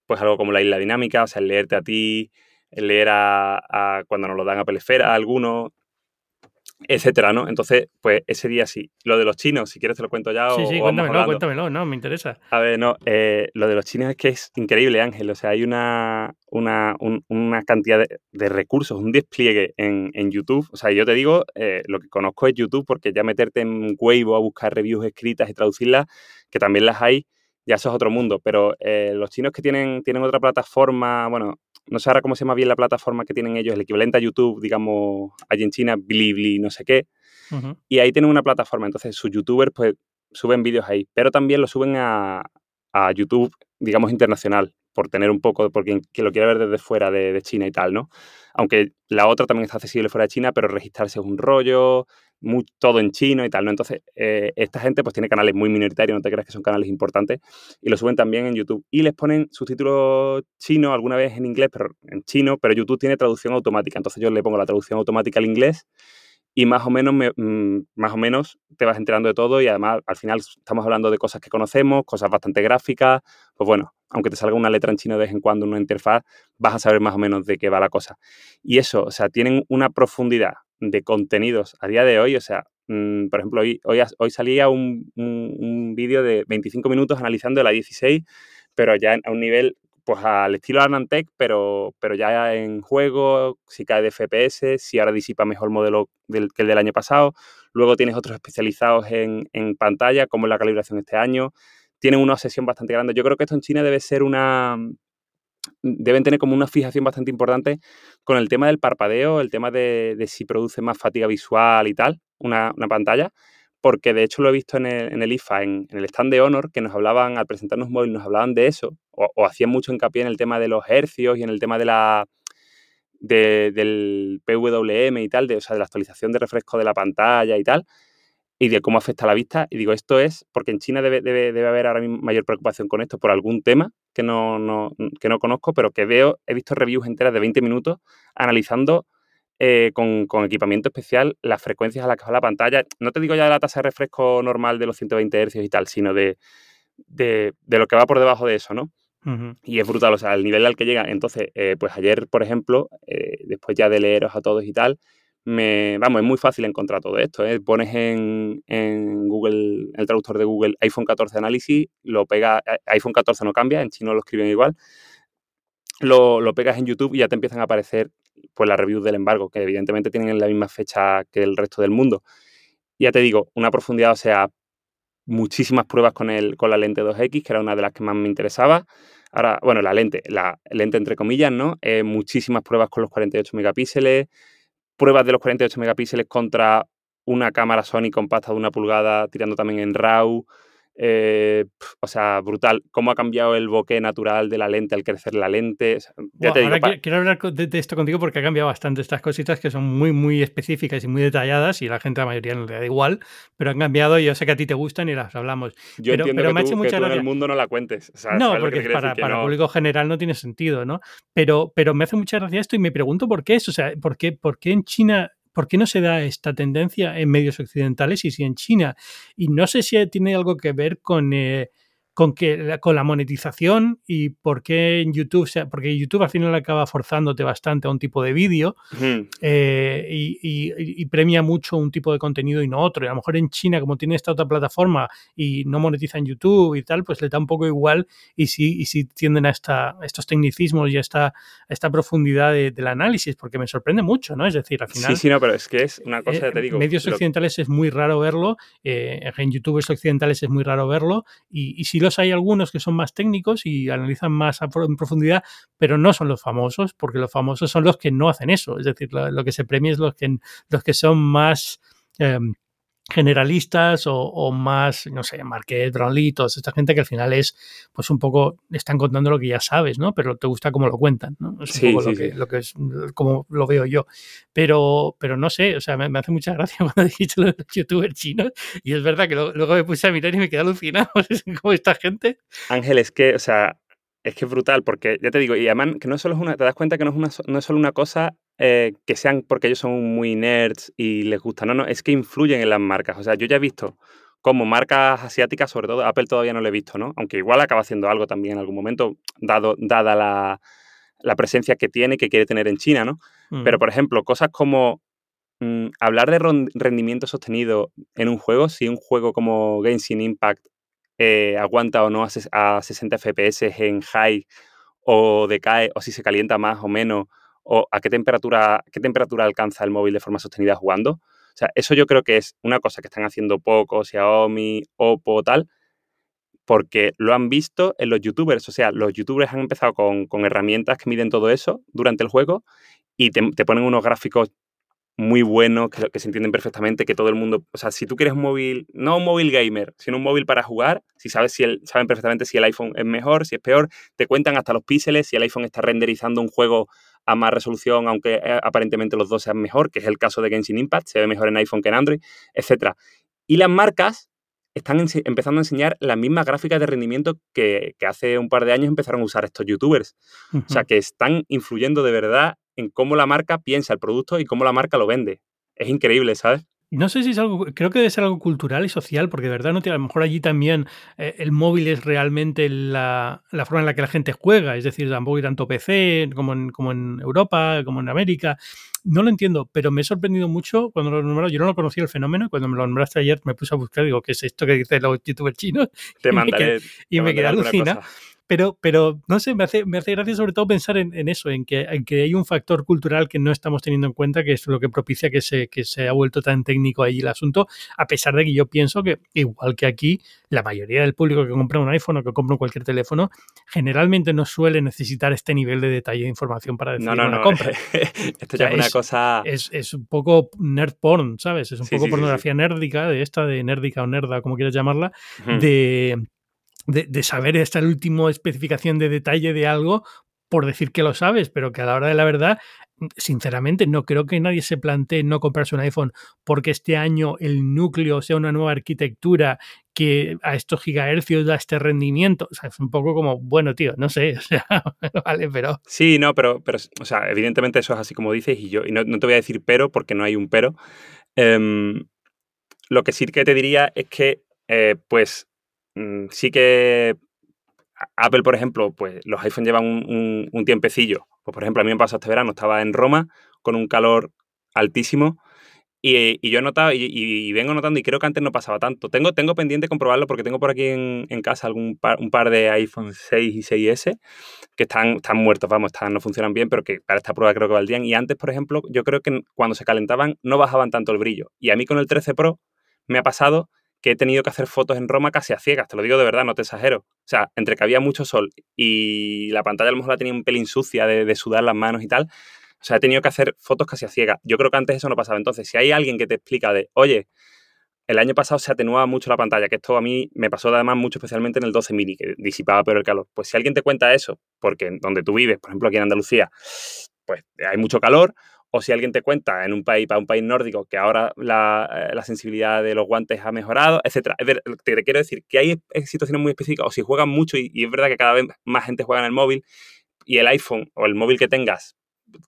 S3: pues algo como la isla dinámica, o sea, el leerte a ti, el leer a, cuando nos lo dan a Pelesfera, a algunos, etcétera, ¿no? Entonces, pues ese día sí. Lo de los chinos, si quieres te lo cuento ya.
S2: Sí, sí, cuéntamelo, cuéntamelo, no, me interesa.
S3: A ver, no, eh, lo de los chinos es que es increíble, Ángel. O sea, hay una, una, una cantidad de, recursos, un despliegue en, en, YouTube. O sea, yo te digo, eh, lo que conozco es YouTube, porque ya meterte en Weibo a buscar reviews escritas y traducirlas, que también las hay, ya eso es otro mundo. Pero eh, los chinos que tienen, tienen otra plataforma, bueno, no sé ahora cómo se llama bien la plataforma que tienen ellos, el equivalente a YouTube, digamos, allí en China, Bilibili, no sé qué. Y ahí tienen una plataforma, entonces sus youtubers pues suben vídeos ahí, pero también lo suben a, a YouTube, digamos, internacional, por tener un poco, porque quien lo quiere ver desde fuera de, China y tal, ¿no? Aunque la otra también está accesible fuera de China, pero registrarse es un rollo, todo en chino y tal, ¿no? Entonces, eh, esta gente pues tiene canales muy minoritarios, no te creas que son canales importantes, y lo suben también en YouTube. Y les ponen subtítulos chinos, alguna vez en inglés, pero en chino, pero YouTube tiene traducción automática. Entonces yo le pongo la traducción automática al inglés y más o menos mm, más o menos te vas enterando de todo y además al final estamos hablando de cosas que conocemos, cosas bastante gráficas, pues bueno, aunque te salga una letra en chino de vez en cuando, una interfaz, vas a saber más o menos de qué va la cosa. Y eso, o sea, tienen una profundidad de contenidos a día de hoy, o sea, mm, por ejemplo, hoy, hoy, hoy salía un, un, vídeo de 25 minutos analizando la 16, pero ya a un nivel pues al estilo Anantec, pero, pero ya en juego, si cae de FPS, si ahora disipa mejor el modelo del, que el del año pasado. Luego tienes otros especializados en, en pantalla, como es la calibración este año. Tienen una obsesión bastante grande. Yo creo que esto en China debe ser una... Deben tener como una fijación bastante importante con el tema del parpadeo, el tema de, de si produce más fatiga visual y tal, una, una pantalla porque de hecho lo he visto en el, IFA, en, el stand de Honor, que nos hablaban, al presentarnos móvil, nos hablaban de eso, o, hacían mucho hincapié en el tema de los hercios y en el tema de la del PWM y tal, de, o sea, de la actualización de refresco de la pantalla y tal, y de cómo afecta a la vista. Y digo, esto es porque en China debe, debe, haber ahora mismo mayor preocupación con esto por algún tema que no, no, que no conozco, pero que veo, he visto reviews enteras de 20 minutos analizando eh, con, equipamiento especial las frecuencias a las que va la pantalla. No te digo ya de la tasa de refresco normal de los 120 Hz y tal, sino de, de, lo que va por debajo de eso, ¿no? Y es brutal, o sea, el nivel al que llega. Entonces, eh, pues ayer, por ejemplo, eh, después ya de leeros a todos y tal, me, vamos, es muy fácil encontrar todo esto. Pones en, en, Google, el traductor de Google, iPhone 14 análisis, lo pega, iPhone 14 no cambia, en chino lo escriben igual, lo, lo, pegas en YouTube y ya te empiezan a aparecer pues las reviews del embargo, que evidentemente tienen la misma fecha que el resto del mundo. Ya te digo, una profundidad, o sea, muchísimas pruebas con, el, con la lente 2X, que era una de las que más me interesaba. Ahora, bueno, la lente, la lente entre comillas, ¿no? Eh, muchísimas pruebas con los 48 megapíxeles, pruebas de los 48 megapíxeles contra una cámara Sony compacta de una pulgada tirando también en RAW. Eh, o sea, brutal. Cómo ha cambiado el bokeh natural de la lente al crecer la lente.
S2: quiero, hablar de, esto contigo porque ha cambiado bastante estas cositas que son muy, muy específicas y muy detalladas y la gente, la mayoría no le da igual, pero han cambiado y yo sé que a ti te gustan y las hablamos.
S3: Yo
S2: pero,
S3: entiendo que, tú, en el mundo no la cuentes.
S2: no, porque para, para el público general no tiene sentido, ¿no? Pero, pero me hace mucha gracia esto y me pregunto por qué es. O sea, ¿por qué, por qué en China ¿Por qué no se da esta tendencia en medios occidentales y si en China? Y no sé si tiene algo que ver con eh, con, que, con la monetización y por qué en YouTube, porque YouTube al final acaba forzándote bastante a un tipo de vídeo eh, y, premia mucho un tipo de contenido y no otro. Y a lo mejor en China, como tiene esta otra plataforma y no monetiza en YouTube y tal, pues le da un poco igual y sí, y sí tienden a, esta, estos tecnicismos y a esta, esta profundidad del análisis, porque me sorprende mucho, ¿no? Es decir, al final...
S3: Sí, sí, no, pero es que es una cosa,
S2: eh,
S3: te digo...
S2: medios occidentales es muy raro verlo, eh, en YouTube occidentales es muy raro verlo y, y si hay algunos que son más técnicos y analizan más en profundidad, pero no son los famosos, porque los famosos son los que no hacen eso. Es decir, lo, que se premia es los que, los que son más... Em, generalistas o, más, no sé, Marqués, Brownlee, toda esta gente que al final es, pues un poco, están contando lo que ya sabes, ¿no? Pero te gusta cómo lo cuentan, ¿no? Es un poco lo, que, lo que es, como lo veo yo. Pero, pero no sé, o sea, me, hace mucha gracia cuando dijiste lo de los youtubers chinos y es verdad que luego me puse a mirar y me quedé alucinado como esta gente.
S3: Ángel, es que, o sea, es que es brutal, porque ya te digo, y además que no solo es una, te das cuenta que no es, una, no es solo una cosa eh, que sean porque ellos son muy nerds y les gusta, no, no, es que influyen en las marcas. O sea, yo ya he visto como marcas asiáticas, sobre todo Apple todavía no lo he visto, ¿no? Aunque igual acaba haciendo algo también en algún momento, dado, dada la, la presencia que tiene que quiere tener en China, ¿no? Pero, por ejemplo, cosas como mm, hablar de rendimiento sostenido en un juego, si un juego como Genshin Impact eh, aguanta o no a, 60 FPS en high o decae o si se calienta más o menos o a qué temperatura, qué temperatura alcanza el móvil de forma sostenida jugando. O sea, eso yo creo que es una cosa que están haciendo poco, Xiaomi, Oppo, tal, porque lo han visto en los youtubers. O sea, los youtubers han empezado con, herramientas que miden todo eso durante el juego y te, te, ponen unos gráficos muy buenos, que, que, se entienden perfectamente, que todo el mundo, o sea, si tú quieres un móvil, no un móvil gamer, sino un móvil para jugar, si sabes si el, saben perfectamente si el iPhone es mejor, si es peor, te cuentan hasta los píxeles, si el iPhone está renderizando un juego a más resolución, aunque eh, aparentemente los dos sean mejor, que es el caso de Genshin Impact, se ve mejor en iPhone que en Android, etc. Y las marcas están empezando a enseñar las mismas gráficas de rendimiento que, hace un par de años empezaron a usar estos youtubers. O sea, que están influyendo de verdad en cómo la marca piensa el producto y cómo la marca lo vende. Es increíble, ¿sabes?
S2: No sé si es algo, creo que debe ser algo cultural y social, porque de verdad no tiene, a lo mejor allí también eh, el móvil es realmente la, forma en la que la gente juega, es decir, tampoco hay tanto PC como en, como en Europa, como en América. No lo entiendo, pero me he sorprendido mucho cuando lo nombraron. Yo no lo conocía el fenómeno y cuando me lo nombraste ayer me puse a buscar, digo, ¿qué es esto que dicen los youtubers chinos?
S3: Te mandaré.
S2: Y me quedé alucinado. Pero, pero no sé, me hace, me hace gracia sobre todo pensar en, eso, en que, en que hay un factor cultural que no estamos teniendo en cuenta, que es lo que propicia que se, que se ha vuelto tan técnico ahí el asunto, a pesar de que yo pienso que, igual que aquí, la mayoría del público que compra un iPhone o que compra cualquier teléfono, generalmente no suele necesitar este nivel de detalle de información para decidir una compra.
S3: Esto ya es una cosa...
S2: Es, es, un poco nerd porn, ¿sabes? Es un poco pornografía nérdica, de esta, de nerdica o nerda, como quieras llamarla, de de, saber esta última especificación de detalle de algo por decir que lo sabes, pero que a la hora de la verdad, sinceramente, no creo que nadie se plantee no comprarse un iPhone porque este año el núcleo sea una nueva arquitectura que a estos gigahercios da este rendimiento. O sea, es un poco como, bueno, tío, no sé, o sea, vale, pero...
S3: Sí, no, pero, pero, o sea, evidentemente eso es así como dices y yo, y no, te voy a decir pero porque no hay un pero. Em, lo que sí que te diría es que, eh, pues, Mm, sí que Apple, por ejemplo, pues los iPhones llevan un, tiempecillo. Pues, por ejemplo, a mí me pasó este verano, estaba en Roma con un calor altísimo y, yo he notado y, vengo notando y creo que antes no pasaba tanto. Tengo, tengo pendiente comprobarlo porque tengo por aquí en, casa algún un par de iPhone 6 y 6S que están, están muertos, vamos, están, no funcionan bien, pero que para esta prueba creo que valdrían. Y antes, por ejemplo, yo creo que cuando se calentaban no bajaban tanto el brillo. Y a mí con el 13 Pro me ha pasado que he tenido que hacer fotos en Roma casi a ciegas, te lo digo de verdad, no te exagero. O sea, entre que había mucho sol y la pantalla a lo mejor la tenía un pelín sucia de, sudar las manos y tal, o sea, he tenido que hacer fotos casi a ciegas. Yo creo que antes eso no pasaba. Entonces, si hay alguien que te explica de, oye, el año pasado se atenuaba mucho la pantalla, que esto a mí me pasó además mucho especialmente en el 12 mini, que disipaba peor el calor. Pues si alguien te cuenta eso, porque donde tú vives, por ejemplo aquí en Andalucía, pues hay mucho calor, o si alguien te cuenta en un país, para un país nórdico, que ahora la, eh, sensibilidad de los guantes ha mejorado, etcétera. te, quiero decir que hay situaciones muy específicas, o si juegan mucho, y, es verdad que cada vez más gente juega en el móvil, y el iPhone o el móvil que tengas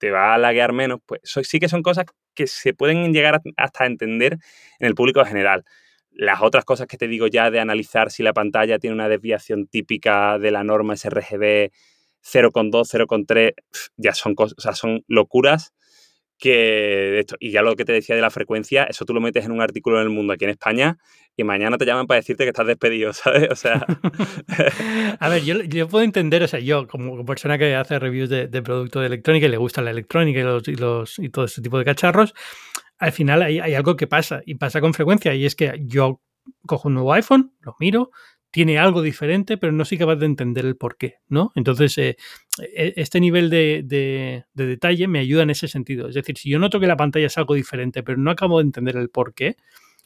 S3: te va a laguear menos, pues sí que son cosas que se pueden llegar hasta entender en el público en general. Las otras cosas que te digo ya de analizar si la pantalla tiene una desviación típica de la norma sRGB 0,2, 0,3, ya son cosas, o sea, son locuras que esto, y ya lo que te decía de la frecuencia, eso tú lo metes en un artículo en el mundo aquí en España y mañana te llaman para decirte que estás despedido, ¿sabes? O sea.
S2: a ver, yo, puedo entender, o sea, yo como persona que hace reviews de, de producto de electrónica y le gusta la electrónica y, los, y, todo ese tipo de cacharros, al final hay, hay algo que pasa y pasa con frecuencia y es que yo cojo un nuevo iPhone, lo miro, tiene algo diferente, pero no soy capaz de entender el por qué, ¿no? Entonces, eh, e, este nivel de, de, detalle me ayuda en ese sentido. Es decir, si yo noto que la pantalla es algo diferente, pero no acabo de entender el por qué,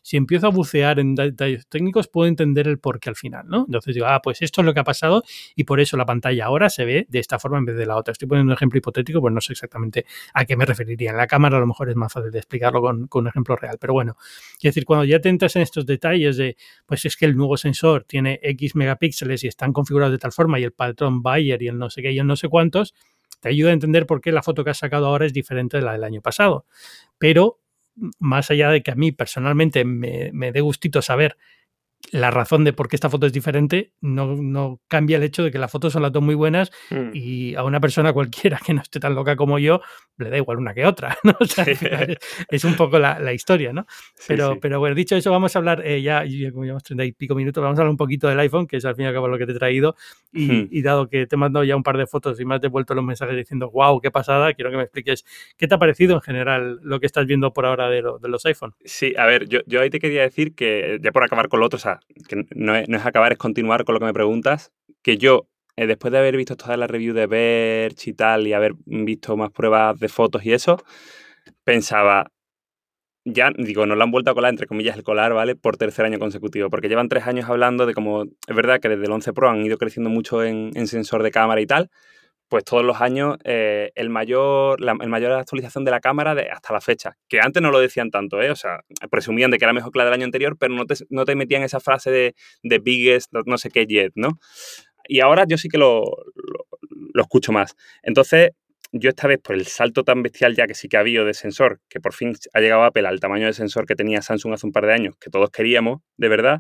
S2: si empiezo a bucear en detalles técnicos, puedo entender el porqué al final, ¿no? Entonces digo, ah, pues esto es lo que ha pasado y por eso la pantalla ahora se ve de esta forma en vez de la otra. Estoy poniendo un ejemplo hipotético, pues no sé exactamente a qué me referiría. En la cámara a lo mejor es más fácil de explicarlo con, un ejemplo real, pero bueno, es decir, cuando ya te entras en estos detalles de, pues es que el nuevo sensor tiene X megapíxeles y están configurados de tal forma y el patrón Bayer y el no sé qué y el no sé cuántos, te ayuda a entender por qué la foto que has sacado ahora es diferente de la del año pasado. Pero más allá de que a mí personalmente me, me dé gustito saber la razón de por qué esta foto es diferente no, no, cambia el hecho de que las fotos son las dos muy buenas mm. y a una persona cualquiera que no esté tan loca como yo le da igual una que otra, ¿no? es, un poco la, historia, ¿no? Pero, pero bueno, dicho eso, vamos a hablar eh, ya, como llevamos treinta y pico minutos, vamos a hablar un poquito del iPhone, que es al fin y al cabo lo que te he traído y, y dado que te he mandado ya un par de fotos y me has devuelto los mensajes diciendo, wow, qué pasada, quiero que me expliques qué te ha parecido en general lo que estás viendo por ahora de, de los iPhone.
S3: Sí, a ver, yo, yo ahí te quería decir que, ya por acabar con lo otro, o sea, que no es, acabar, es continuar con lo que me preguntas, que yo, eh, después de haber visto toda la review de Verge y tal, y haber visto más pruebas de fotos y eso, pensaba, ya, digo, nos lo han vuelto a colar, entre comillas, el colar, ¿vale? Por tercer año consecutivo, porque llevan tres años hablando de cómo, es verdad que desde el 11 Pro han ido creciendo mucho en, sensor de cámara y tal, pues todos los años eh, el mayor, la el mayor actualización de la cámara de, hasta la fecha, que antes no lo decían tanto, ¿eh? O sea, presumían de que era mejor que la del año anterior, pero no te, no te metían esa frase de, de biggest, no sé qué yet, ¿no? Y ahora yo sí que lo, lo escucho más. Entonces, yo esta vez, por el salto tan bestial ya que sí que ha habido de sensor, que por fin ha llegado Apple al tamaño de sensor que tenía Samsung hace un par de años, que todos queríamos, de verdad,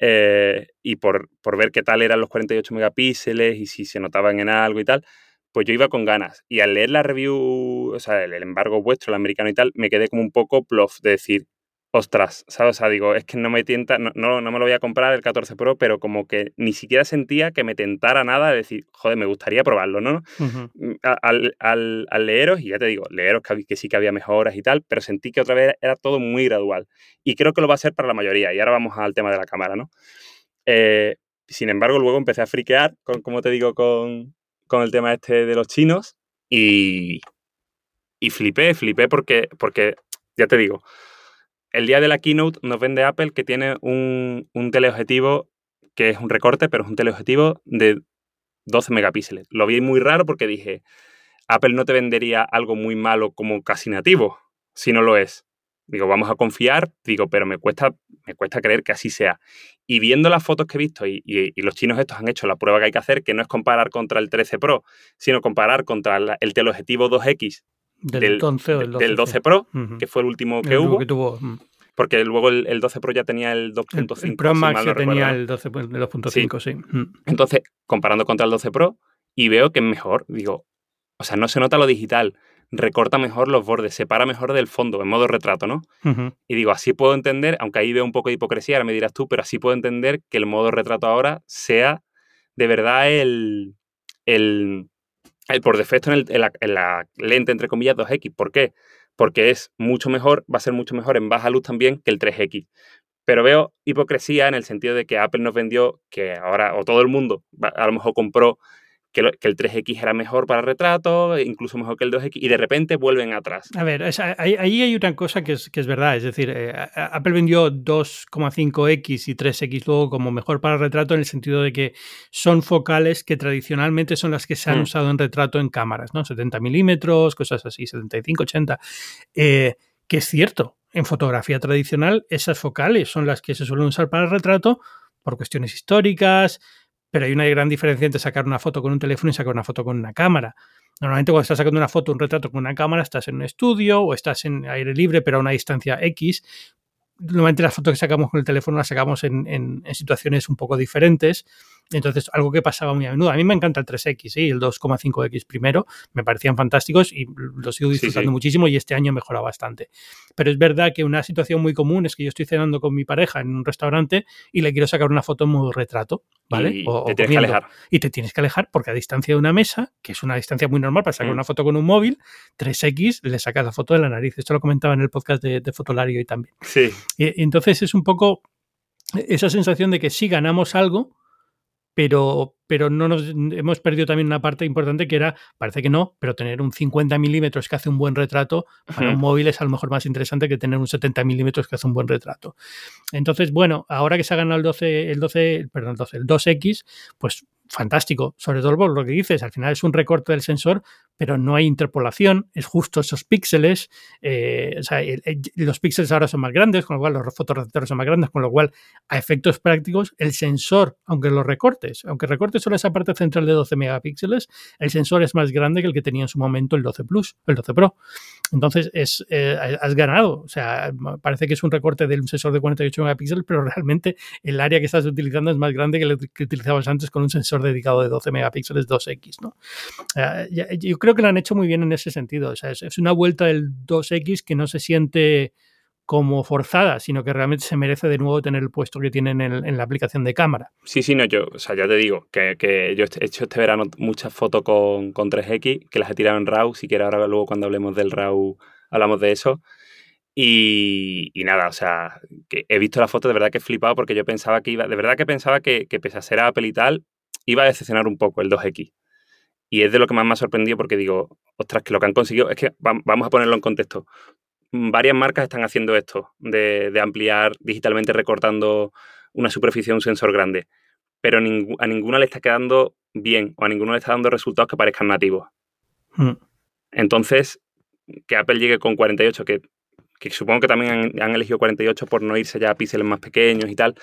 S3: eh, y por, ver qué tal eran los 48 megapíxeles y si se notaban en algo y tal, pues yo iba con ganas. Y al leer la review, o sea, el, el embargo vuestro, el americano y tal, me quedé como un poco plof de decir, ostras, ¿sabes? O sea, digo, es que no me tienta, no, no, me lo voy a comprar el 14 Pro, pero como que ni siquiera sentía que me tentara nada de decir, joder, me gustaría probarlo, ¿no? Mm, al, al, leeros, y ya te digo, leeros que, que, sí que había mejoras y tal, pero sentí que otra vez era todo muy gradual. Y creo que lo va a ser para la mayoría. Y ahora vamos al tema de la cámara, ¿no? Eh, sin embargo, luego empecé a friquear, con, como te digo, con, con el tema este de los chinos y, y flipé, flipé porque, porque, ya te digo, el día de la keynote nos vende Apple que tiene un, teleobjetivo que es un recorte, pero es un teleobjetivo de 12 megapíxeles. Lo vi muy raro porque dije, Apple no te vendería algo muy malo como casi nativo, si no lo es. Digo, vamos a confiar, digo, pero me cuesta, me cuesta creer que así sea. Y viendo las fotos que he visto, y, los chinos estos han hecho la prueba que hay que hacer, que no es comparar contra el 13 Pro, sino comparar contra el teleobjetivo 2X
S2: del, 12,
S3: del 12 Pro, que fue el último que hubo. Porque luego el, 12 Pro ya tenía el 2.5.
S2: El, Pro Max ya tenía el 2.5, sí. Mm.
S3: Entonces, comparando contra el 12 Pro, y veo que es mejor. Digo, o sea, no se nota lo digital, recorta mejor los bordes, separa mejor del fondo, en modo retrato, ¿no? Y digo, así puedo entender, aunque ahí veo un poco de hipocresía, ahora me dirás tú, pero así puedo entender que el modo retrato ahora sea de verdad el, el, por defecto en, la, lente, entre comillas, 2X. ¿Por qué? Porque es mucho mejor, va a ser mucho mejor en baja luz también que el 3X. Pero veo hipocresía en el sentido de que Apple nos vendió que ahora, o todo el mundo, a lo mejor compró que, el 3X era mejor para retrato, incluso mejor que el 2X, y de repente vuelven atrás.
S2: A ver, ahí, hay una cosa que es, que es verdad, es decir, eh, Apple vendió 2,5X y 3X luego como mejor para retrato en el sentido de que son focales que tradicionalmente son las que se han mm. usado en retrato en cámaras, ¿no? 70 milímetros, cosas así, 75, 80, eh, que es cierto, en fotografía tradicional esas focales son las que se suelen usar para retrato por cuestiones históricas, pero hay una gran diferencia entre sacar una foto con un teléfono y sacar una foto con una cámara. Normalmente cuando estás sacando una foto, un retrato con una cámara, estás en un estudio o estás en aire libre, pero a una distancia X. Normalmente las fotos que sacamos con el teléfono las sacamos en, en situaciones un poco diferentes entonces, algo que pasaba muy a menudo. A mí me encanta el 3X y el 2,5X primero, me parecían fantásticos y los sigo disfrutando muchísimo y este año mejora bastante. Pero es verdad que una situación muy común es que yo estoy cenando con mi pareja en un restaurante y le quiero sacar una foto en modo retrato, ¿vale?
S3: Y te tienes que alejar.
S2: Y te tienes que alejar porque a distancia de una mesa, que es una distancia muy normal para sacar mm. una foto con un móvil, 3X le sacas la foto de la nariz. Esto lo comentaba en el podcast de, Fotolario y también.
S3: Sí.
S2: y entonces es un poco esa sensación de que sí ganamos algo, pero, pero no nos hemos perdido también una parte importante que era, parece que no, pero tener un 50 milímetros que hace un buen retrato para un móvil es a lo mejor más interesante que tener un 70 milímetros que hace un buen retrato. Entonces, bueno, ahora que se ha ganado el 12, el 12, perdón, el 12, el 2X, pues fantástico, sobre todo por lo que dices, al final es un recorte del sensor, pero no hay interpolación, es justo esos píxeles, eh, o sea, los píxeles ahora son más grandes, con lo cual los fotorreceptores son más grandes, con lo cual a efectos prácticos el sensor, aunque lo recortes, aunque recortes solo esa parte central de 12 megapíxeles, el sensor es más grande que el que tenía en su momento el 12 Plus, el 12 Pro. Entonces es, eh, has ganado, o sea, parece que es un recorte de un sensor de 48 megapíxeles, pero realmente el área que estás utilizando es más grande que el que utilizabas antes con un sensor dedicado de 12 megapíxeles 2X, ¿no? yo creo que lo han hecho muy bien en ese sentido. es, una vuelta del 2X que no se siente como forzada, sino que realmente se merece de nuevo tener el puesto que tienen en, la aplicación de cámara.
S3: Sí, sí, no, yo, ya te digo que, yo he hecho este verano muchas fotos con, con 3X, que las he tirado en RAW, si quieres ahora luego cuando hablemos del RAW hablamos de eso. Y, nada, o sea, que he visto la foto, de verdad que he flipado porque yo pensaba que iba, de verdad que pensaba que, que pese a ser Apple y tal, iba a decepcionar un poco el 2X. Y es de lo que más me ha sorprendido porque digo, ostras, que lo que han conseguido es que vamos a ponerlo en contexto. varias marcas están haciendo esto, de, ampliar digitalmente recortando una superficie de un sensor grande, pero a ninguna le está quedando bien o a ninguna le está dando resultados que parezcan nativos. Hmm. Entonces, que Apple llegue con 48, que, supongo que también han, elegido 48 por no irse ya a píxeles más pequeños y tal,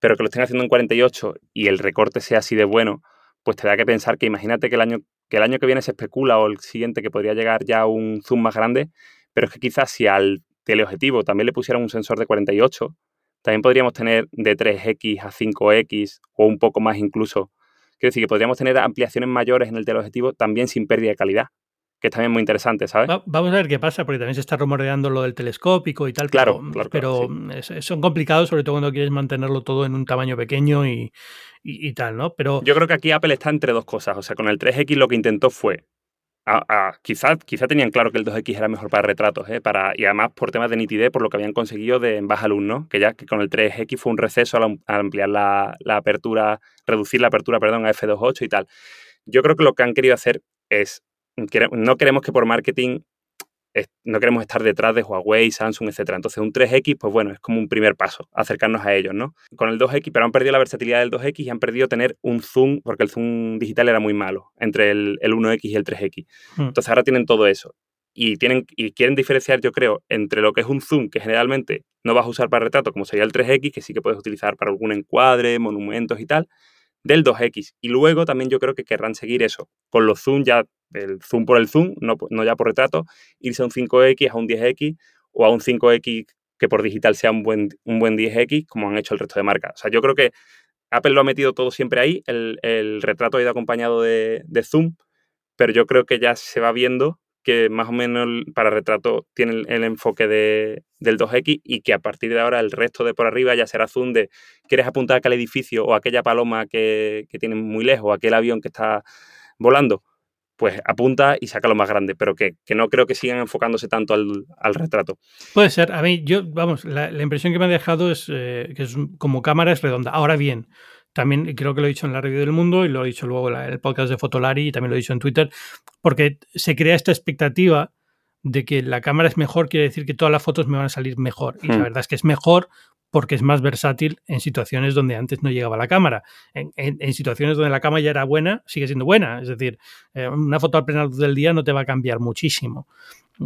S3: pero que lo estén haciendo en 48 y el recorte sea así de bueno, pues te da que pensar que imagínate que el año que, el año que viene se especula o el siguiente que podría llegar ya un zoom más grande, pero es que quizás si al teleobjetivo también le pusieran un sensor de 48, también podríamos tener de 3X a 5X o un poco más incluso. Quiero decir que podríamos tener ampliaciones mayores en el teleobjetivo también sin pérdida de calidad que es también muy interesante, ¿sabes?
S2: vamos a ver qué pasa, porque también se está rumoreando lo del telescópico y tal.
S3: Claro,
S2: pero, pero son complicados, sobre todo cuando quieres mantenerlo todo en un tamaño pequeño y, tal, ¿no? Pero
S3: yo creo que aquí Apple está entre dos cosas. O sea, con el 3X lo que intentó fue quizá, quizá tenían claro que el 2X era mejor para retratos, ¿eh? para, y además por temas de nitidez, por lo que habían conseguido de en baja luz, ¿no? Que ya que con el 3X fue un receso al, ampliar la, la, apertura, reducir la apertura, perdón, a F2.8 y tal. Yo creo que lo que han querido hacer es no queremos que por marketing no queremos estar detrás de Huawei, Samsung, etcétera. Entonces, un 3X, pues bueno, es como un primer paso, acercarnos a ellos, ¿no? Con el 2X, pero han perdido la versatilidad del 2X y han perdido tener un zoom, porque el zoom digital era muy malo entre el, 1X y el 3X. Hmm. Entonces, ahora tienen todo eso. Y, tienen, y quieren diferenciar, yo creo, entre lo que es un zoom, que generalmente no vas a usar para retrato, como sería el 3X, que sí que puedes utilizar para algún encuadre, monumentos y tal, del 2X. Y luego también yo creo que querrán seguir eso, con los zoom ya, el zoom por el zoom, no, no ya por retrato, irse a un 5X, a un 10X o a un 5X que por digital sea un buen, un buen 10X, como han hecho el resto de marcas. O sea, yo creo que Apple lo ha metido todo siempre ahí, el, retrato ha ido acompañado de, de zoom, pero yo creo que ya se va viendo que más o menos para retrato tiene el, enfoque de, del 2X y que a partir de ahora el resto de por arriba ya será zoom de quieres apuntar a aquel edificio o aquella paloma que, que muy lejos aquel avión que está volando, pues apunta y saca lo más grande, pero que, no creo que sigan enfocándose tanto al, retrato.
S2: Puede ser, a mí, yo, vamos, la, impresión que me ha dejado es eh, que es como cámara es redonda. Ahora bien, también creo que lo he dicho en la review del mundo y lo he dicho luego en el podcast de Fotolari y también lo he dicho en Twitter, porque se crea esta expectativa de que la cámara es mejor, quiere decir que todas las fotos me van a salir mejor. Y la hmm. verdad es que es mejor porque es más versátil en situaciones donde antes no llegaba la cámara. En, situaciones donde la cámara ya era buena, sigue siendo buena. Es decir, eh, una foto al plena luz del día no te va a cambiar muchísimo.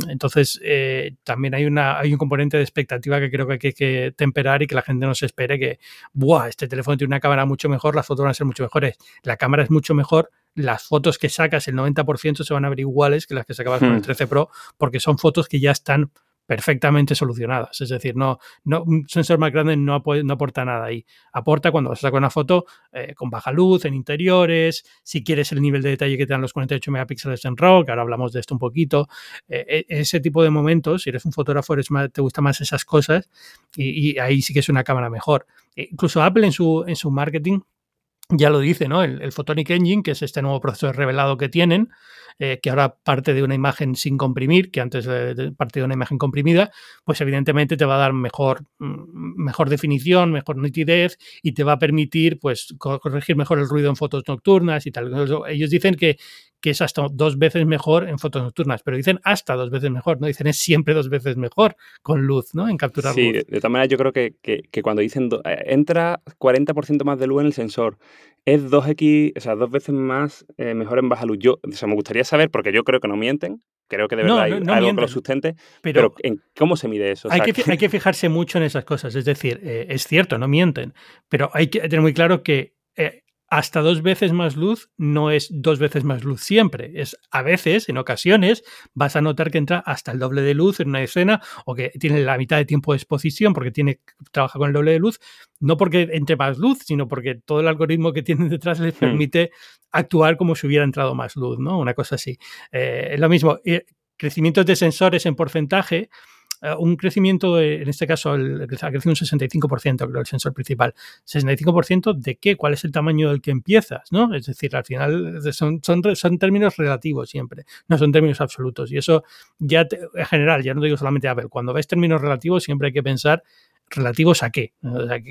S2: Entonces, eh, también hay, una, hay un componente de expectativa que creo que hay que temperar y que la gente no se espere que, ¡buah! Este teléfono tiene una cámara mucho mejor, las fotos van a ser mucho mejores. La cámara es mucho mejor, las fotos que sacas, el 90% se van a ver iguales que las que sacabas con el 13 hmm. Pro, porque son fotos que ya están perfectamente solucionadas. Es decir, no, no, un sensor más grande no, no aporta nada ahí. Aporta cuando vas a sacar una foto eh, con baja luz, en interiores, si quieres el nivel de detalle que te dan los 48 megapíxeles en RAW, que ahora hablamos de esto un poquito. Eh, e, ese tipo de momentos, si eres un fotógrafo, eres te gustan más esas cosas y, ahí sí que es una cámara mejor. E incluso Apple en su, en su marketing ya lo dice, ¿no? El, el, Photonic Engine, que es este nuevo proceso revelado que tienen, eh, que ahora parte de una imagen sin comprimir, que antes eh, parte de una imagen comprimida, pues evidentemente te va a dar mejor, mm, mejor definición, mejor nitidez y te va a permitir pues corregir mejor el ruido en fotos nocturnas y tal. Ellos dicen que, que es hasta dos veces mejor en fotos nocturnas, pero dicen hasta dos veces mejor, no dicen es siempre dos veces mejor con luz, ¿no? En capturar
S3: sí,
S2: luz.
S3: Sí, de todas maneras yo creo que, que, cuando dicen eh, entra 40% más de luz en el sensor, es 2x, o sea, dos veces más mejor en baja luz. Yo, o sea, me gustaría saber, porque yo creo que no mienten, creo que de verdad hay algo que lo sustente, pero, ¿en ¿cómo se mide eso?
S2: hay, que, hay, que, fijarse mucho en esas cosas, es decir, eh, es cierto, no mienten, pero hay que tener muy claro que eh, hasta dos veces más luz no es dos veces más luz siempre. Es a veces, en ocasiones, vas a notar que entra hasta el doble de luz en una escena o que tiene la mitad de tiempo de exposición porque tiene trabaja con el doble de luz, no porque entre más luz, sino porque todo el algoritmo que tienen detrás les hmm. permite actuar como si hubiera entrado más luz, ¿no? Una cosa así. Eh, es lo mismo. Eh, crecimientos de sensores en porcentaje un crecimiento, en este caso, el, ha crecido un 65%, creo, el sensor principal. ¿65% de qué? ¿Cuál es el tamaño del que empiezas? ¿no? Es decir, al final son, son, son términos relativos siempre, no son términos absolutos. Y eso ya, en general, ya no digo solamente a ver, cuando ves términos relativos siempre hay que pensar relativos a qué,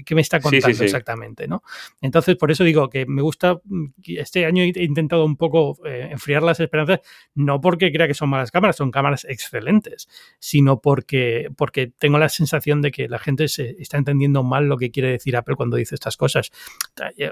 S2: qué me está contando exactamente, ¿no? Entonces, por eso digo que me gusta, este año he intentado un poco eh, enfriar las esperanzas, no porque crea que son malas cámaras, son cámaras excelentes, sino porque, porque tengo la sensación de que la gente se está entendiendo mal lo que quiere decir Apple cuando dice estas cosas.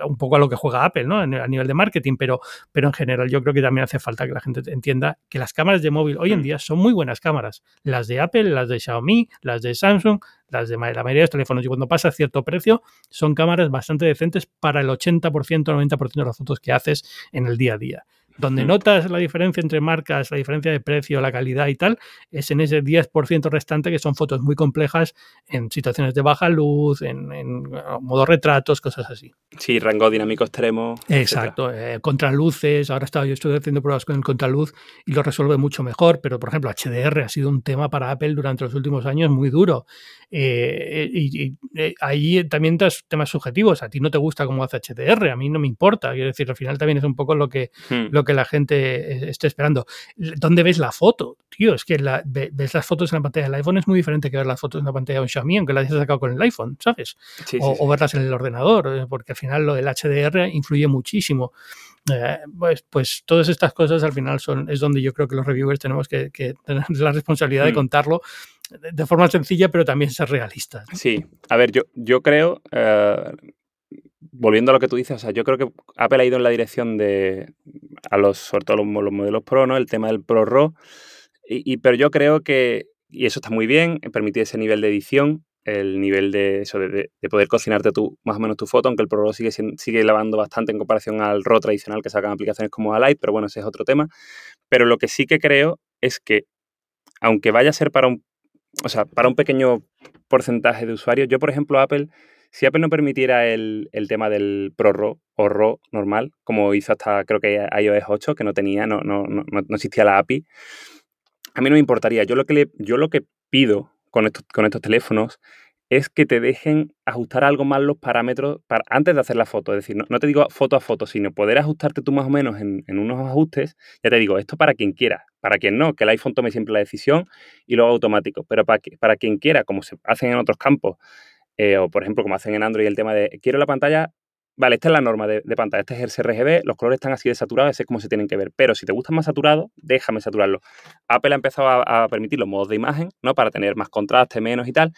S2: Un poco a lo que juega Apple, ¿no? A nivel de marketing, pero, pero en general yo creo que también hace falta que la gente entienda que las cámaras de móvil hoy en mm. día son muy buenas cámaras. Las de Apple, las de Xiaomi, las de Samsung, las de la mayoría de los teléfonos. Y cuando pasa cierto precio, son cámaras bastante decentes para el 80%, 90% de las fotos que haces en el día a día. Donde notas la diferencia entre marcas, la diferencia de precio, la calidad y tal, es en ese 10% restante que son fotos muy complejas en situaciones de baja luz, en, modo retratos, cosas así.
S3: Sí, rango dinámico extremo.
S2: Exacto, eh, contraluces. Ahora estaba, yo estoy haciendo pruebas con el contraluz y lo resuelve mucho mejor, pero por ejemplo, HDR ha sido un tema para Apple durante los últimos años muy duro. Eh, y, eh, ahí también das temas subjetivos. A ti no te gusta cómo hace HDR, a mí no me importa. Quiero decir, al final también es un poco lo que, hmm. lo que la gente esté esperando. ¿Dónde ves la foto? Tío, es que ves las fotos en la pantalla del iPhone es muy diferente que ver las fotos en la pantalla de un Xiaomi, aunque las hayas sacado con el iPhone, ¿sabes? o, verlas en el ordenador, eh, porque al final lo del HDR influye muchísimo. pues, pues todas estas cosas al final son es donde yo creo que los reviewers tenemos que, tener la responsabilidad de hmm. contarlo de forma sencilla, pero también ser realistas.
S3: Sí, a ver, yo, yo creo, eh, volviendo a lo que tú dices, o sea, yo creo que Apple ha ido en la dirección de, a los, sobre todo los, modelos Pro, ¿no? El tema del Pro RAW, y, pero yo creo que, y eso está muy bien, permitir ese nivel de edición, el nivel de eso, de, poder cocinarte tú más o menos tu foto, aunque el Pro RAW sigue, sigue lavando bastante en comparación al RAW tradicional que sacan aplicaciones como Alight, pero bueno, ese es otro tema. Pero lo que sí que creo es que, aunque vaya a ser para un o sea, para un pequeño porcentaje de usuarios. Yo, por ejemplo, Apple, si Apple no permitiera el, tema del Pro RAW o RAW normal, como hizo hasta creo que iOS 8, que no tenía, no, no, no, no existía la API, a mí no me importaría. Yo lo que, yo lo que pido con estos, con estos teléfonos es que te dejen ajustar algo más los parámetros antes de hacer la foto. Es decir, no, te digo foto a foto, sino poder ajustarte tú más o menos en, unos ajustes. Ya te digo, esto para quien quiera, para quien no, que el iPhone tome siempre la decisión y lo haga automático. Pero para, para quien quiera, como se hacen en otros campos, eh, o por ejemplo, como hacen en Android, el tema de quiero la pantalla. Vale, esta es la norma de, pantalla, este es el sRGB, los colores están así de saturados, ese es como se tienen que ver. Pero si te gusta más saturado, déjame saturarlo. Apple ha empezado a, a permitir los modos de imagen, ¿no? Para tener más contraste, menos y tal.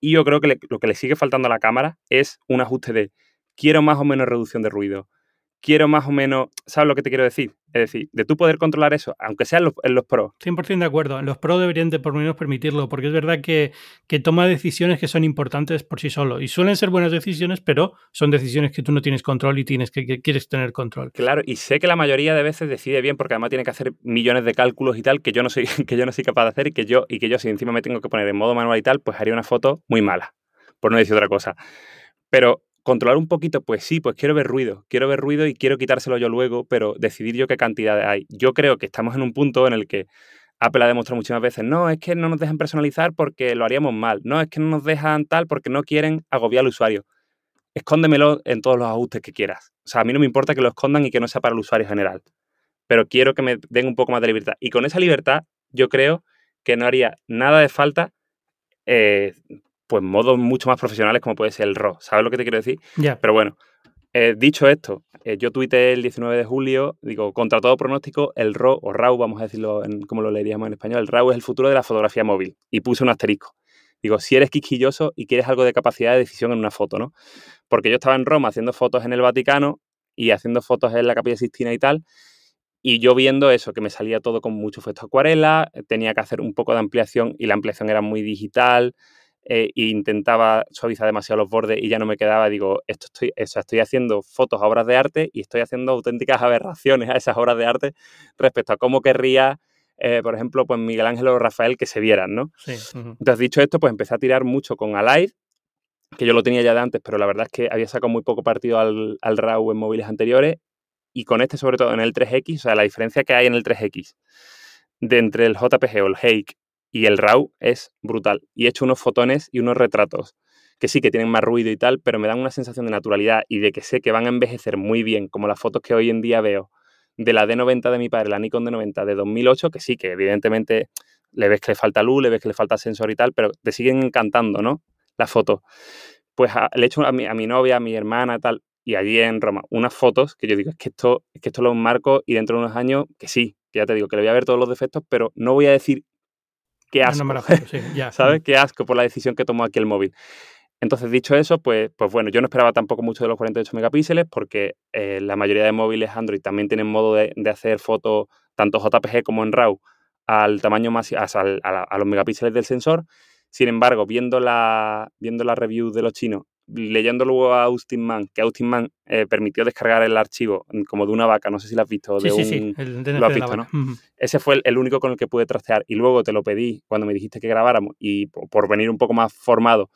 S3: Y yo creo que lo que le sigue faltando a la cámara es un ajuste de quiero más o menos reducción de ruido, quiero más o menos, ¿sabes lo que te quiero decir? Es decir, de tú poder controlar eso, aunque sea en los, en los Pro.
S2: 100% de acuerdo. Los Pro deberían de por lo menos permitirlo, porque es verdad que, que, toma decisiones que son importantes por sí solo. Y suelen ser buenas decisiones, pero son decisiones que tú no tienes control y tienes que, quieres tener control.
S3: Claro, y sé que la mayoría de veces decide bien, porque además tiene que hacer millones de cálculos y tal, que yo no soy, que yo no soy capaz de hacer y que yo, y que yo si encima me tengo que poner en modo manual y tal, pues haría una foto muy mala, por no decir otra cosa. Pero controlar un poquito, pues sí, pues quiero ver ruido, quiero ver ruido y quiero quitárselo yo luego, pero decidir yo qué cantidad hay. Yo creo que estamos en un punto en el que Apple ha demostrado muchísimas veces, no, es que no nos dejan personalizar porque lo haríamos mal, no, es que no nos dejan tal porque no quieren agobiar al usuario. Escóndemelo en todos los ajustes que quieras. O sea, a mí no me importa que lo escondan y que no sea para el usuario general, pero quiero que me den un poco más de libertad. Y con esa libertad, yo creo que no haría nada de falta eh, pues modos mucho más profesionales como puede ser el RAW. ¿Sabes lo que te quiero decir?
S2: Ya.
S3: Pero bueno, eh, dicho esto, eh, yo tuiteé el 19 de julio, digo, contra todo pronóstico, el RAW, o RAW, vamos a decirlo en, como lo leeríamos en español, el RAW es el futuro de la fotografía móvil. Y puse un asterisco. Digo, si eres quisquilloso y quieres algo de capacidad de decisión en una foto, ¿no? Porque yo estaba en Roma haciendo fotos en el Vaticano y haciendo fotos en la Capilla Sistina y tal, y yo viendo eso, que me salía todo con mucho efecto acuarela, tenía que hacer un poco de ampliación y la ampliación era muy digital, e intentaba suavizar demasiado los bordes y ya no me quedaba, digo, esto estoy, estoy haciendo fotos a obras de arte y estoy haciendo auténticas aberraciones a esas obras de arte respecto a cómo querría, eh, por ejemplo, pues Miguel Ángel o Rafael que se vieran, ¿no?
S2: Sí.
S3: Entonces, dicho esto, pues empecé a tirar mucho con Alive, que yo lo tenía ya de antes, pero la verdad es que había sacado muy poco partido al, al RAW en móviles anteriores y con este sobre todo en el 3X, o sea, la diferencia que hay en el 3X de entre el JPG o el Hake y el RAW es brutal. Y he hecho unos fotones y unos retratos que sí que tienen más ruido y tal, pero me dan una sensación de naturalidad y de que sé que van a envejecer muy bien, como las fotos que hoy en día veo de la D90 de mi padre, la Nikon D90 de 2008, que sí, que evidentemente le ves que le falta luz, le ves que le falta sensor y tal, pero te siguen encantando, ¿no? la foto. Pues le he hecho a mi, a mi novia, a mi hermana, tal, y allí en Roma, unas fotos que yo digo, es que esto, es que esto lo marco y dentro de unos años, que sí, que ya te digo, que le voy a ver todos los defectos, pero no voy a decir qué asco, ¿sabes? Qué asco por la decisión que tomó aquí el móvil. Entonces, dicho eso, pues, pues bueno, yo no esperaba tampoco mucho de los 48 megapíxeles porque eh, la mayoría de móviles Android también tienen modo de, hacer fotos tanto JPG como en RAW al tamaño más, a, a, los megapíxeles del sensor. Sin embargo, viendo la, viendo la review de los chinos, leyendo luego a Austin Mann, que Austin Mann eh, permitió descargar el archivo como de una vaca, no sé si lo has visto. De
S2: sí,
S3: un,
S2: sí, sí, lo has visto, ¿no?
S3: Ese fue el, único con el que pude trastear y luego te lo pedí cuando me dijiste que grabáramos y por venir un poco más formado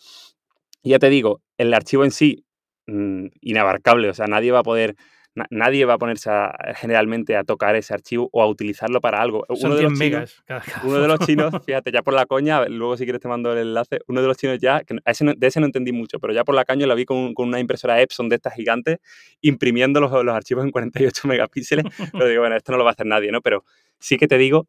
S3: y ya te digo, el archivo en sí, mm, inabarcable, o sea, nadie va a poder, nadie va a ponerse generalmente a tocar ese archivo o a utilizarlo para algo.
S2: Son uno de los megas
S3: chinos, Uno de los chinos, fíjate, ya por la coña, luego si quieres te mando el enlace, uno de los chinos ya, que de ese no entendí mucho, pero ya por la caña lo vi con, una impresora Epson de estas gigantes, imprimiendo los, los archivos en 48 megapíxeles, pero digo, bueno, esto no lo va a hacer nadie, ¿no? Pero sí que te digo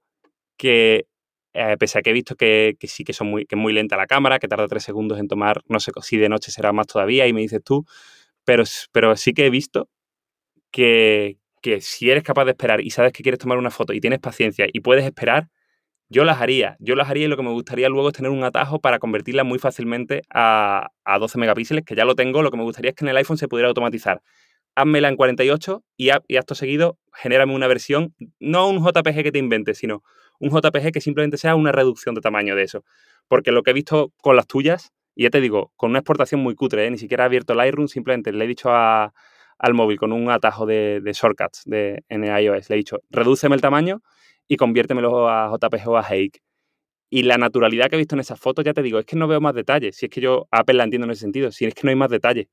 S3: que eh, pese a que he visto que, sí que, son muy, que es muy lenta la cámara, que tarda tres segundos en tomar, no sé si de noche será más todavía, y me dices tú, pero, pero sí que he visto que, que si eres capaz de esperar y sabes que quieres tomar una foto y tienes paciencia y puedes esperar, yo las haría. Yo las haría y lo que me gustaría luego es tener un atajo para convertirlas muy fácilmente a, a 12 megapíxeles, que ya lo tengo. Lo que me gustaría es que en el iPhone se pudiera automatizar. Házmela en 48 y, y acto seguido genérame una versión, no un JPG que te inventes, sino un JPG que simplemente sea una reducción de tamaño de eso. Porque lo que he visto con las tuyas, y ya te digo, con una exportación muy cutre, ¿eh? ni siquiera he abierto Lightroom, simplemente le he dicho al móvil con un atajo de, shortcuts de, en iOS, le he dicho, redúceme el tamaño y conviértemelo a JPG o a Hake. Y la naturalidad que he visto en esas fotos, ya te digo, es que no veo más detalles. Si es que yo Apple la entiendo en ese sentido, si es que no hay más detalles.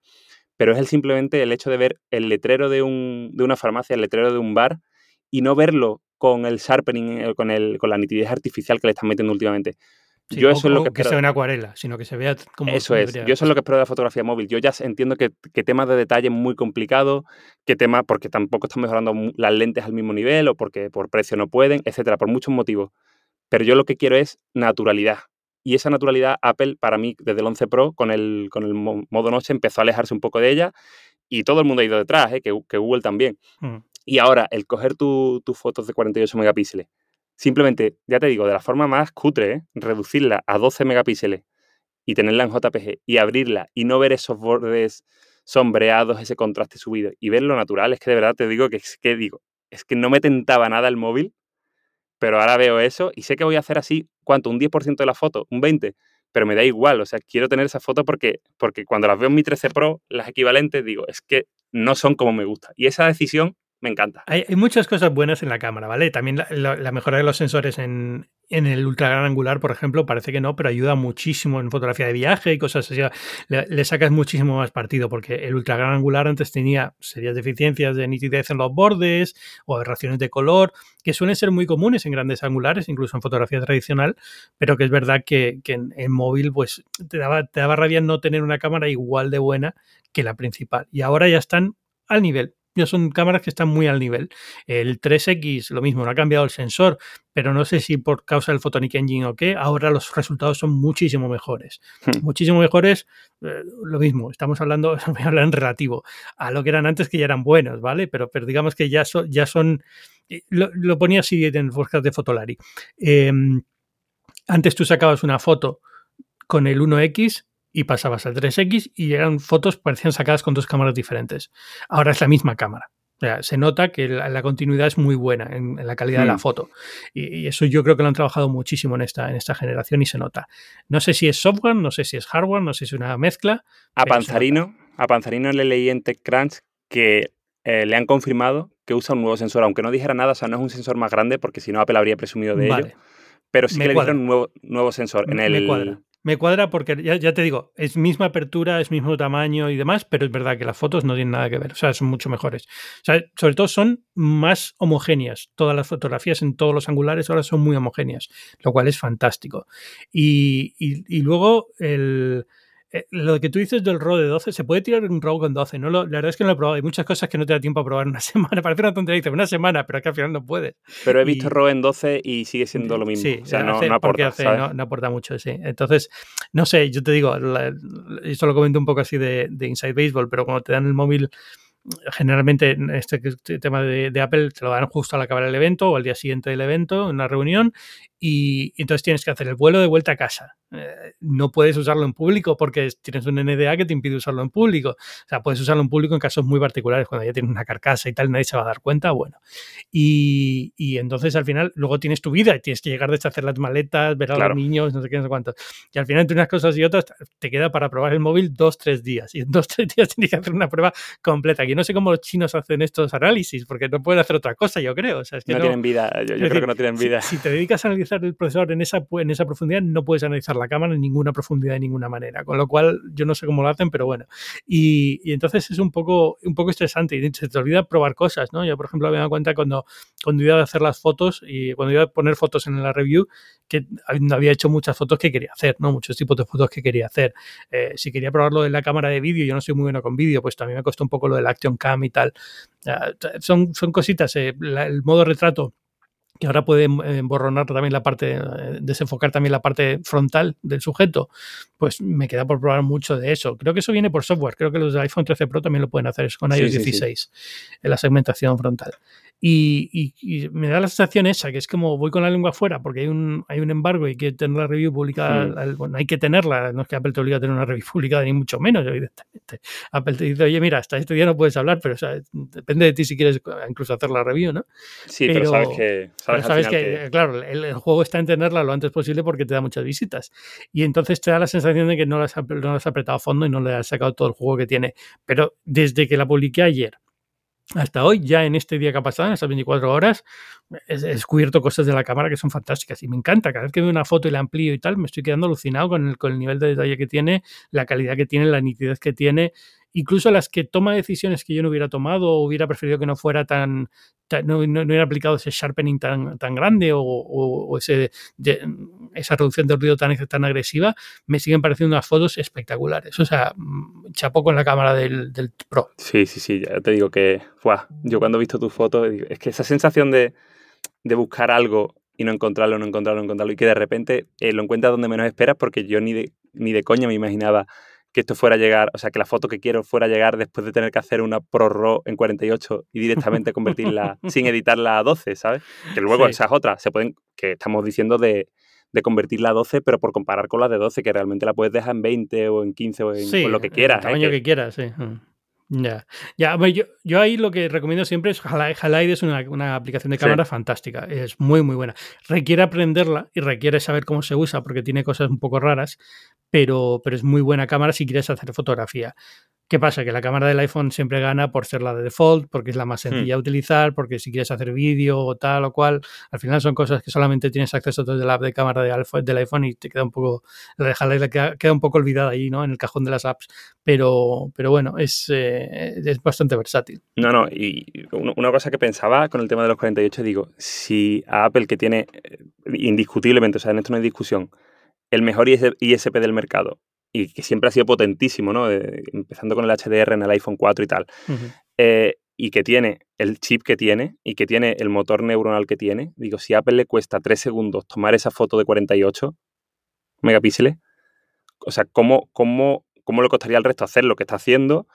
S3: Pero es el, simplemente el hecho de ver el letrero de, un, de una farmacia, el letrero de un bar, y no verlo con el sharpening, eh, con, el, con la nitidez artificial que le están metiendo últimamente.
S2: Yo eso es lo que, que sea una acuarela, sino que se vea como.
S3: Eso es. Yo eso es lo que espero de la fotografía móvil. Yo ya entiendo que, que temas de detalle muy complicado, que temas, porque tampoco están mejorando las lentes al mismo nivel o porque por precio no pueden, etcétera, por muchos motivos. Pero yo lo que quiero es naturalidad. Y esa naturalidad, Apple, para mí, desde el 11 Pro, con el, con el modo noche, empezó a alejarse un poco de ella y todo el mundo ha ido detrás, ¿eh? que, que, Google también. Mm. Y ahora, el coger tus fotos de 48 megapíxeles, simplemente, ya te digo, de la forma más cutre, ¿eh? reducirla a 12 megapíxeles y tenerla en JPG y abrirla y no ver esos bordes sombreados, ese contraste subido y ver lo natural, es que de verdad te digo que es que digo, es que no me tentaba nada el móvil, pero ahora veo eso y sé que voy a hacer así, ¿cuánto? ¿Un 10% de la foto? ¿Un 20%? Pero me da igual, o sea, quiero tener esa foto porque, porque cuando las veo en mi 13 Pro, las equivalentes, digo, es que no son como me gusta. Y esa decisión me encanta.
S2: Hay, muchas cosas buenas en la cámara, ¿vale? También la, mejora de los sensores en, el ultra gran angular, por ejemplo, parece que no, pero ayuda muchísimo en fotografía de viaje y cosas así. Le, sacas muchísimo más partido porque el ultra gran angular antes tenía serias deficiencias de nitidez en los bordes o aberraciones de color, que suelen ser muy comunes en grandes angulares, incluso en fotografía tradicional, pero que es verdad que, en, móvil pues te daba, te daba rabia no tener una cámara igual de buena que la principal. Y ahora ya están al nivel son cámaras que están muy al nivel. El 3X, lo mismo, no ha cambiado el sensor, pero no sé si por causa del Photonic Engine o qué, ahora los resultados son muchísimo mejores. Hmm. Muchísimo mejores, eh, lo mismo, estamos hablando, voy a hablar en relativo, a lo que eran antes que ya eran buenos, ¿vale? Pero, pero digamos que ya, ya son, eh, lo, ponía así en el podcast de Fotolari. Em, antes tú sacabas una foto con el 1X y pasabas al 3X y eran fotos parecían sacadas con dos cámaras diferentes. Ahora es la misma cámara. O sea, se nota que la, continuidad es muy buena en, la calidad de la hmm. foto. Y, eso yo creo que lo han trabajado muchísimo en esta, en esta generación y se nota. No sé si es software, no sé si es hardware, no sé si es una mezcla.
S3: A Panzarino, a Panzarino le leí en TechCrunch que eh, le han confirmado que usa un nuevo sensor, aunque no dijera nada, o sea, no es un sensor más grande porque si no Apple habría presumido de ello. Pero sí que le dijeron un nuevo, nuevo sensor. En el,
S2: me cuadra porque ya, te digo, es misma apertura, es mismo tamaño y demás, pero es verdad que las fotos no tienen nada que ver, o sea, son mucho mejores. O sea, sobre todo son más homogéneas. Todas las fotografías en todos los angulares ahora son muy homogéneas, lo cual es fantástico. Y, luego el, eh, lo que tú dices del RAW de 12, se puede tirar un RAW con 12. No la verdad es que no lo he probado. Hay muchas cosas que no te da tiempo a probar en una semana. Parece una tontería, una semana, pero es que al final no puedes.
S3: Pero he visto RAW en 12 y sigue siendo lo mismo. Sí, o sea, no, aporta.
S2: no, aporta mucho, sí. Entonces, no sé, yo te digo, esto lo comento un poco así de, de Inside Baseball, pero cuando te dan el móvil generalmente este, este, tema de, de, Apple te lo dan justo al acabar el evento o al día siguiente del evento, en una reunión, y, entonces tienes que hacer el vuelo de vuelta a casa. Eh, no puedes usarlo en público porque tienes un NDA que te impide usarlo en público. O sea, puedes usarlo en público en casos muy particulares, cuando ya tienes una carcasa y tal, nadie se va a dar cuenta, bueno. Y, y entonces al final luego tienes tu vida y tienes que llegar de hacer las maletas, ver a los niños, no sé qué, no sé cuánto. Y al final entre unas cosas y otras te queda para probar el móvil dos, tres días. Y en dos, tres días tienes que hacer una prueba completa. Que no sé cómo los chinos hacen estos análisis, porque no pueden hacer otra cosa, yo creo. O sea, es que
S3: no, tienen vida, yo, creo que no tienen vida.
S2: Si, si te dedicas a analizar el procesador en esa, en esa profundidad, no puedes analizar la cámara en ninguna profundidad de ninguna manera. Con lo cual, yo no sé cómo lo hacen, pero bueno. Y, y entonces es un poco, un poco estresante y se te olvida probar cosas, ¿no? Yo, por ejemplo, me he dado cuenta cuando, cuando iba a hacer las fotos y cuando iba a poner fotos en la review, que había hecho muchas fotos que quería hacer, ¿no? Muchos tipos de fotos que quería hacer. Eh, si quería probarlo en la cámara de vídeo, yo no soy muy bueno con vídeo, pues también me costó un poco lo del Action Cam y tal. son, son cositas, eh, el modo retrato que ahora puede eh, borronar también la parte, eh, desenfocar también la parte frontal del sujeto, pues me queda por probar mucho de eso. Creo que eso viene por software, creo que los de iPhone 13 Pro también lo pueden hacer con iOS 16 en la segmentación frontal. Y, me da la sensación esa, que es como voy con la lengua afuera porque hay un, hay un embargo y hay que tener la review publicada. Bueno, hay que tenerla, no es que Apple te obliga a tener una review publicada, ni mucho menos, evidentemente. Apple te dice, oye, mira, hasta este día no puedes hablar, pero depende de ti si quieres incluso hacer la review, ¿no?
S3: Sí, pero, sabes que.
S2: Sabes, que, claro, el, juego está en tenerla lo antes posible porque te da muchas visitas. Y entonces te da la sensación de que no las no has apretado a fondo y no le has sacado todo el juego que tiene. Pero desde que la publiqué ayer hasta hoy, ya en este día que ha pasado, en estas 24 horas, he, descubierto cosas de la cámara que son fantásticas y me encanta. Cada vez que veo una foto y la amplío y tal, me estoy quedando alucinado con el, con el nivel de detalle que tiene, la calidad que tiene, la nitidez que tiene incluso las que toma decisiones que yo no hubiera tomado o hubiera preferido que no fuera tan, no, no, hubiera aplicado ese sharpening tan, tan grande o, ese, esa reducción de ruido tan, tan agresiva, me siguen pareciendo unas fotos espectaculares. O sea, mm, chapo con la cámara del, del Pro.
S3: Sí, sí, sí, ya te digo que, yo cuando he visto tu foto, es que esa sensación de, de buscar algo y no encontrarlo, no encontrarlo, no encontrarlo, y que de repente eh, lo encuentras donde menos esperas, porque yo ni de, ni de coña me imaginaba que esto fuera a llegar, o sea, que la foto que quiero fuera a llegar después de tener que hacer una Pro RAW en 48 y directamente convertirla sin editarla a 12, ¿sabes? Que luego esa es otra, se pueden, que estamos diciendo de, de convertirla a 12, pero por comparar con la de 12, que realmente la puedes dejar en 20 o en 15 o en lo que quieras.
S2: El ¿eh? tamaño que, quieras, sí. Ya, ya yo, yo, ahí lo que recomiendo siempre es Halide es una, una, aplicación de cámara fantástica, es muy muy buena. Requiere aprenderla y requiere saber cómo se usa porque tiene cosas un poco raras, pero, pero es muy buena cámara si quieres hacer fotografía. ¿Qué pasa? Que la cámara del iPhone siempre gana por ser la de default, porque es la más sencilla de utilizar, porque si quieres hacer vídeo o tal o cual, al final son cosas que solamente tienes acceso desde la app de cámara de del iPhone y te queda un poco, la de queda, queda un poco olvidada ahí, ¿no? En el cajón de las apps. Pero, pero bueno, es, eh, es bastante versátil.
S3: No, no, y una cosa que pensaba con el tema de los 48, digo, si a Apple que tiene eh, indiscutiblemente, o sea, en esto no hay discusión, el mejor ISP del mercado y que siempre ha sido potentísimo, ¿no? empezando con el HDR en el iPhone 4 y tal, eh, y que tiene el chip que tiene y que tiene el motor neuronal que tiene, digo, si a Apple le cuesta 3 segundos tomar esa foto de 48 megapíxeles, o sea, ¿cómo, cómo, cómo le costaría al resto hacer lo que está haciendo?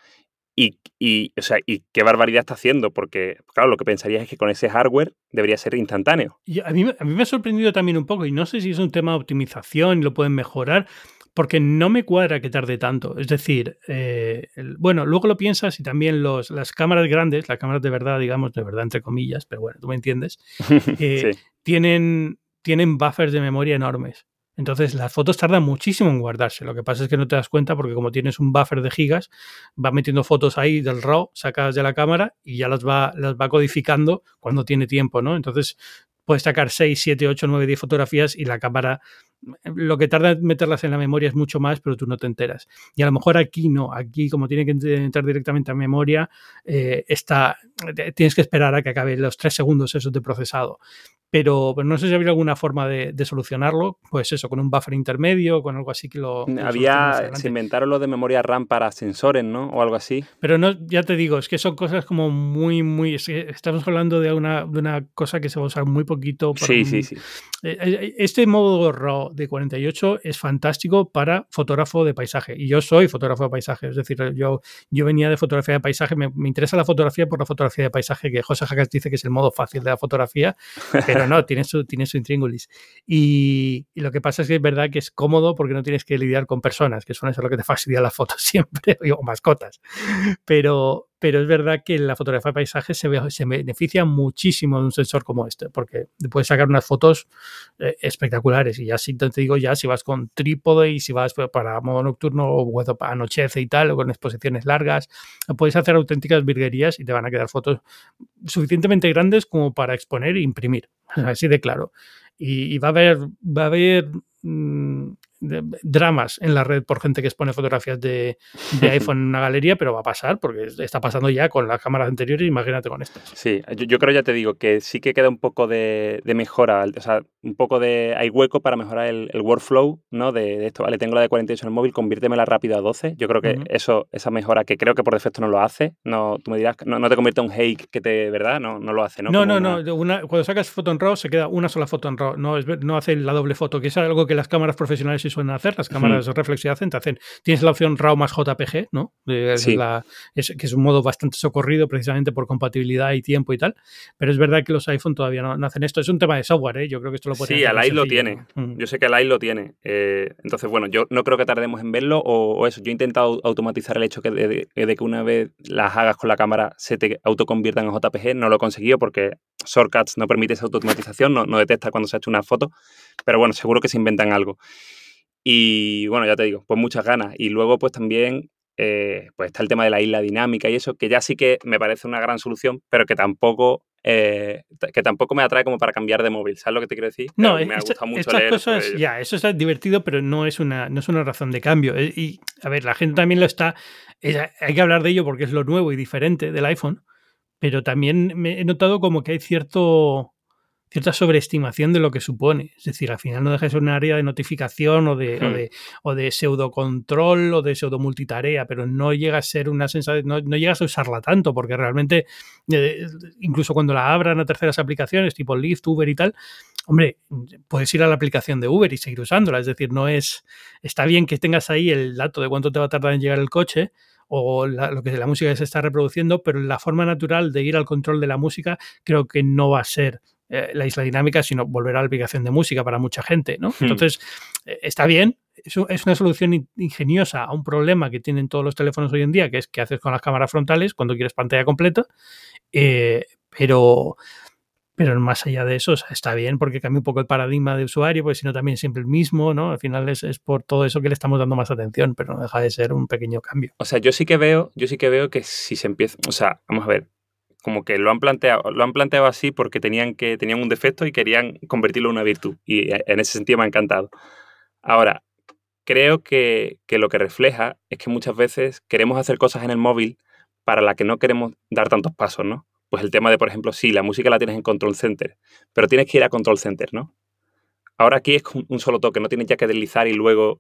S3: Y, y, o sea, y qué barbaridad está haciendo, porque, claro, lo que pensaría es que con ese hardware debería ser instantáneo.
S2: Y a, mí, a mí me ha sorprendido también un poco, y no sé si es un tema de optimización y lo pueden mejorar, porque no me cuadra que tarde tanto. Es decir, eh, bueno, luego lo piensas y también los, las cámaras grandes, las cámaras de verdad, digamos, de verdad entre comillas, pero bueno, tú me entiendes, eh, tienen, tienen buffers de memoria enormes. Entonces las fotos tardan muchísimo en guardarse. Lo que pasa es que no te das cuenta porque como tienes un buffer de gigas, va metiendo fotos ahí del RAW, sacas de la cámara y ya las va, las va codificando cuando tiene tiempo, ¿no? Entonces puedes sacar 6, 7, 8, 9, 10 fotografías y la cámara lo que tarda en meterlas en la memoria es mucho más, pero tú no te enteras. Y a lo mejor aquí no, aquí como tiene que entrar directamente a memoria, eh, está, tienes que esperar a que acabe los tres segundos esos de procesado pero, no sé si había alguna forma de, solucionarlo, pues eso, con un buffer intermedio, con algo así que lo...
S3: había, se inventaron lo de memoria RAM para sensores, ¿no? O algo así.
S2: Pero no, ya te digo, es que son cosas como muy, muy... estamos hablando de una, de una cosa que se va a usar muy poquito.
S3: sí, sí, sí.
S2: Eh, eh, este modo RAW de 48 es fantástico para fotógrafo de paisaje, y yo soy fotógrafo de paisaje, es decir, yo, yo venía de fotografía de paisaje, me, interesa la fotografía por la fotografía de paisaje, que José Jacas dice que es el modo fácil de la fotografía, pero no, tiene su, tiene su intríngulis. Y, lo que pasa es que es verdad que es cómodo porque no tienes que lidiar con personas, que son eso lo que te fastidia las fotos siempre, o mascotas. Pero, pero es verdad que la fotografía de paisaje se, se beneficia muchísimo de un sensor como este, porque puedes sacar unas fotos eh, espectaculares. Y ya si te digo, ya si vas con trípode y si vas para modo nocturno o para anochece y tal, o con exposiciones largas, puedes hacer auténticas virguerías y te van a quedar fotos suficientemente grandes como para exponer e imprimir. Así de claro. Y, va a haber, va a haber dramas en la red por gente que expone fotografías de, iPhone en una galería, pero va a pasar porque está pasando ya con las cámaras anteriores, imagínate con estas.
S3: Sí, yo, creo, ya te digo, que sí que queda un poco de, mejora, o sea, un poco de, hay hueco para mejorar el, workflow, ¿no? De, esto, vale, tengo la de 48 en el móvil, conviértemela rápido a 12, yo creo que eso, esa mejora, que creo que por defecto no lo hace, no, tú me dirás, no, no te convierte en un hake que te, ¿verdad? No, no lo hace, ¿no?
S2: No, no, no, cuando sacas foto en RAW se queda una sola foto en RAW, no, no hace la doble foto, que es algo que las cámaras profesionales sí suelen hacer, las cámaras de reflexión hacen, te hacen, tienes la opción RAW más JPG, ¿no? Sí. que es un modo bastante socorrido precisamente por compatibilidad y tiempo y tal, pero es verdad que los iPhone todavía no, hacen esto, es un tema de software, ¿eh? yo creo que esto lo puede
S3: Sí, Alight lo tiene, mm. yo sé que Alight lo tiene, eh, entonces bueno, yo no creo que tardemos en verlo o, eso, yo he intentado automatizar el hecho que de, que una vez las hagas con la cámara se te autoconviertan en JPG, no lo he conseguido porque Shortcuts no permite esa automatización, no, no detecta cuando se ha hecho una foto, pero bueno, seguro que se inventan algo. Y bueno, ya te digo, pues muchas ganas. Y luego pues también eh, pues está el tema de la isla dinámica y eso, que ya sí que me parece una gran solución, pero que tampoco, eh, que tampoco me atrae como para cambiar de móvil. ¿Sabes lo que te quiero decir?
S2: No, me ha gustado mucho estas cosas, ya, eso está divertido, pero no es una, no es una razón de cambio. Eh, y a ver, la gente también lo está. hay que hablar de ello porque es lo nuevo y diferente del iPhone, pero también me he notado como que hay cierto cierta sobreestimación de lo que supone. Es decir, al final no deja de ser un área de notificación o de, o hmm. de, o de pseudocontrol o de pseudo multitarea, pero no llega a ser una sensación, no, no, llegas a usarla tanto, porque realmente, eh, incluso cuando la abran a terceras aplicaciones, tipo Lyft, Uber y tal, hombre, puedes ir a la aplicación de Uber y seguir usándola. Es decir, no es. Está bien que tengas ahí el dato de cuánto te va a tardar en llegar el coche o lo que la música se está reproduciendo, pero la forma natural de ir al control de la música creo que no va a ser eh, la isla dinámica, sino volver a la aplicación de música para mucha gente, ¿no? Hmm. Entonces, eh, está bien, es, es, una solución ingeniosa a un problema que tienen todos los teléfonos hoy en día, que es qué haces con las cámaras frontales cuando quieres pantalla completa, eh, pero... Pero más allá de eso, está bien porque cambia un poco el paradigma de usuario, porque si no también es siempre el mismo, ¿no? Al final es, es, por todo eso que le estamos dando más atención, pero no deja de ser un pequeño cambio.
S3: O sea, yo sí que veo, yo sí que veo que si se empieza, o sea, vamos a ver, como que lo han planteado, lo han planteado así porque tenían que tenían un defecto y querían convertirlo en una virtud y eh, en ese sentido me ha encantado. Ahora, creo que, lo que refleja es que muchas veces queremos hacer cosas en el móvil para las que no queremos dar tantos pasos, ¿no? Pues el tema de, por ejemplo, sí, la música la tienes en Control Center, pero tienes que ir a Control Center, ¿no? Ahora aquí es un solo toque, no tienes ya que deslizar y luego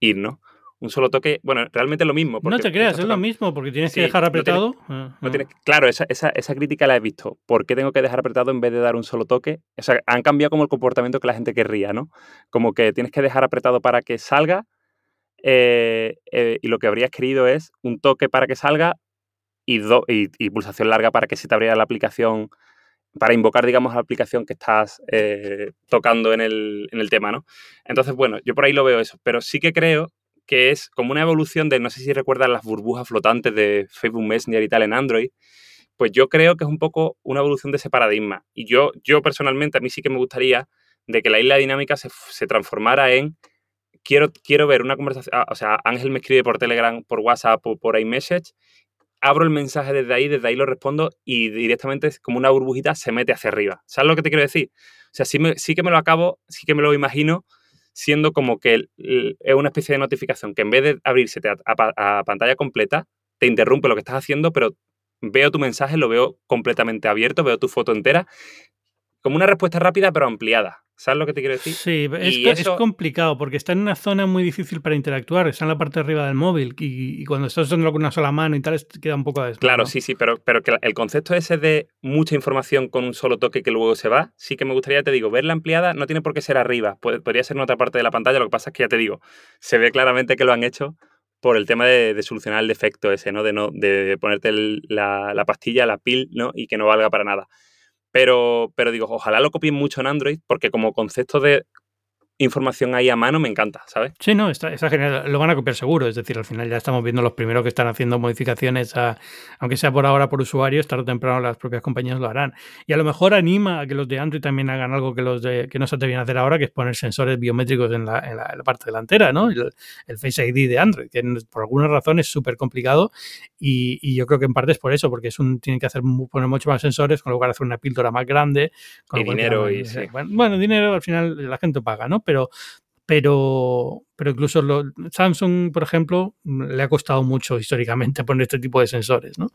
S3: ir, ¿no? Un solo toque, bueno, realmente es lo mismo.
S2: No te creas, es lo mismo, porque tienes que dejar apretado.
S3: Ah, ah. claro, esa, crítica la he visto. ¿Por qué tengo que dejar apretado en vez de dar un solo toque? O sea, han cambiado como el comportamiento que la gente querría, ¿no? Como que tienes que dejar apretado para que salga eh, eh, y lo que habrías querido es un toque para que salga y, y, pulsación larga para que se te abriera la aplicación, para invocar, digamos, la aplicación que estás eh, tocando en el, en el tema, ¿no? Entonces, bueno, yo por ahí lo veo eso, pero sí que creo que es como una evolución de, no sé si recuerdan las burbujas flotantes de Facebook Messenger y tal en Android, pues yo creo que es un poco una evolución de ese paradigma. Y yo, yo personalmente, a mí sí que me gustaría de que la isla dinámica se, transformara en, quiero, quiero ver una conversación, ah, o sea, Ángel me escribe por Telegram, por WhatsApp o por iMessage, abro el mensaje desde ahí, desde ahí lo respondo y directamente como una burbujita se mete hacia arriba. ¿Sabes lo que te quiero decir? sea, sí, me, sí que me lo acabo, sí que me lo imagino siendo como que es una especie de notificación que en vez de abrirse a, pantalla completa, te interrumpe lo que estás haciendo, pero veo tu mensaje, lo veo completamente abierto, veo tu foto entera, como una respuesta rápida pero ampliada. ¿Sabes lo que te quiero decir?
S2: Sí, es, complicado porque está en una zona muy difícil para interactuar. Está en la parte de arriba del móvil y, cuando estás usando con una sola mano y tal, queda un poco
S3: de Claro, sí, sí, pero, pero que el concepto ese de mucha información con un solo toque que luego se va, sí que me gustaría, te digo, verla ampliada no tiene por qué ser arriba. podría ser en otra parte de la pantalla. Lo que pasa es que ya te digo, se ve claramente que lo han hecho por el tema de, solucionar el defecto ese, ¿no? De, no, de ponerte la, la pastilla, la pil, ¿no? Y que no valga para nada. Pero, pero digo, ojalá lo copien mucho en Android, porque como concepto de información ahí a mano me encanta, ¿sabes?
S2: Sí, no, está, genial. Lo van a copiar seguro. Es decir, al final ya estamos viendo los primeros que están haciendo modificaciones, aunque sea por ahora por usuarios, tarde o temprano las propias compañías lo harán. Y a lo mejor anima a que los de Android también hagan algo que los de, que no se atreven a hacer ahora, que es poner sensores biométricos en la, parte delantera, ¿no? El, Face ID de Android, que por alguna razón es súper complicado y, yo creo que en parte es por eso, porque es un, tienen que hacer poner mucho más sensores, con lugar de hacer una píldora más grande.
S3: Con y dinero y
S2: bueno, dinero al final la gente paga, ¿no? pero, pero, pero incluso lo, Samsung, por ejemplo, le ha costado mucho históricamente poner este tipo de sensores, ¿no?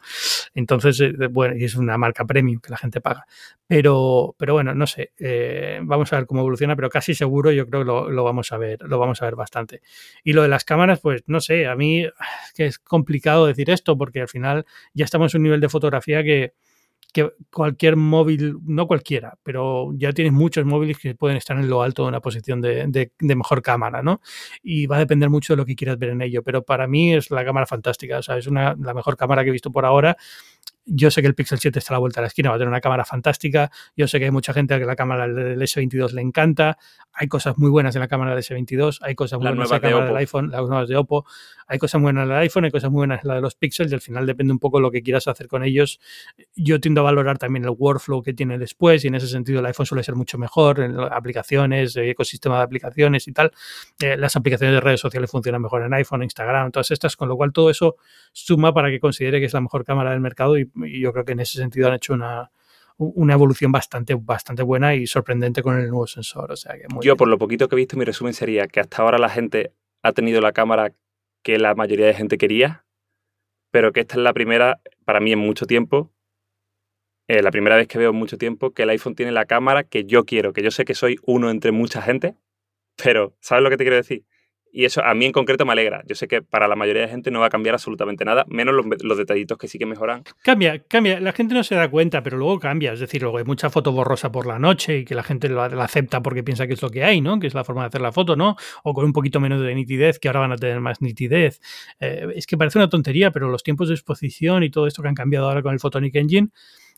S2: Entonces, eh, bueno, y es una marca premium que la gente paga. Pero, pero bueno, no sé, eh, vamos a ver cómo evoluciona, pero casi seguro yo creo que lo, vamos a ver, lo vamos a ver bastante. Y lo de las cámaras, pues no sé, a mí es que es complicado decir esto porque al final ya estamos en un nivel de fotografía que, que cualquier móvil, no cualquiera, pero ya tienes muchos móviles que pueden estar en lo alto de una posición de, de, mejor cámara, ¿no? Y va a depender mucho de lo que quieras ver en ello, pero para mí es la cámara fantástica, o sea, es una, la mejor cámara que he visto por ahora yo sé que el Pixel 7 está a la vuelta de la esquina, va a tener una cámara fantástica. Yo sé que hay mucha gente a que la cámara del S22 le encanta. Hay cosas muy buenas en la cámara del S22, hay cosas muy buenas en la cámara del iPhone, las nuevas de Oppo. Hay cosas muy buenas en el iPhone, hay cosas muy buenas en la de los Pixels y al final depende un poco de lo que quieras hacer con ellos. Yo tiendo a valorar también el workflow que tiene después y en ese sentido el iPhone suele ser mucho mejor en aplicaciones, ecosistema de aplicaciones y tal. Eh, las aplicaciones de redes sociales funcionan mejor en iPhone, Instagram, todas estas, con lo cual todo eso suma para que considere que es la mejor cámara del mercado y y yo creo que en ese sentido han hecho una, una evolución bastante, bastante buena y sorprendente con el nuevo sensor. O sea, que
S3: yo, por lo poquito que he visto, mi resumen sería que hasta ahora la gente ha tenido la cámara que la mayoría de gente quería, pero que esta es la primera, para mí en mucho tiempo, eh, la primera vez que veo en mucho tiempo que el iPhone tiene la cámara que yo quiero, que yo sé que soy uno entre mucha gente, pero ¿sabes lo que te quiero decir? Y eso a mí en concreto me alegra. Yo sé que para la mayoría de gente no va a cambiar absolutamente nada, menos los, detallitos que sí que mejoran.
S2: Cambia, cambia. La gente no se da cuenta, pero luego cambia. Es decir, luego hay mucha foto borrosa por la noche y que la gente la, acepta porque piensa que es lo que hay, ¿no? Que es la forma de hacer la foto, ¿no? O con un poquito menos de nitidez, que ahora van a tener más nitidez. Eh, es que parece una tontería, pero los tiempos de exposición y todo esto que han cambiado ahora con el Photonic Engine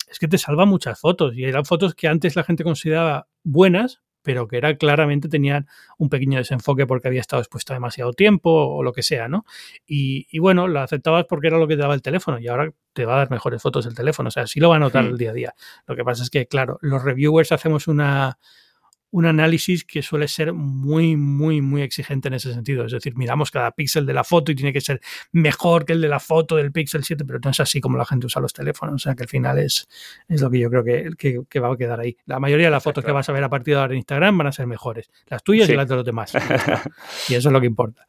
S2: es que te salva muchas fotos. Y eran fotos que antes la gente consideraba buenas, pero que era claramente tenían un pequeño desenfoque porque había estado expuesto demasiado tiempo o lo que sea, ¿no? Y, bueno, lo aceptabas porque era lo que te daba el teléfono y ahora te va a dar mejores fotos el teléfono, o sea, sí lo va a notar el día a día. Lo que pasa es que, claro, los reviewers hacemos una un análisis que suele ser muy, muy, muy exigente en ese sentido. Es decir, miramos cada píxel de la foto y tiene que ser mejor que el de la foto del Pixel 7, pero no es así como la gente usa los teléfonos. O sea, que al final es, es lo que yo creo que, que, va a quedar ahí. La mayoría de las fotos que vas a ver a partir de ahora en Instagram van a ser mejores. Las tuyas y las de los demás. y eso es lo que importa.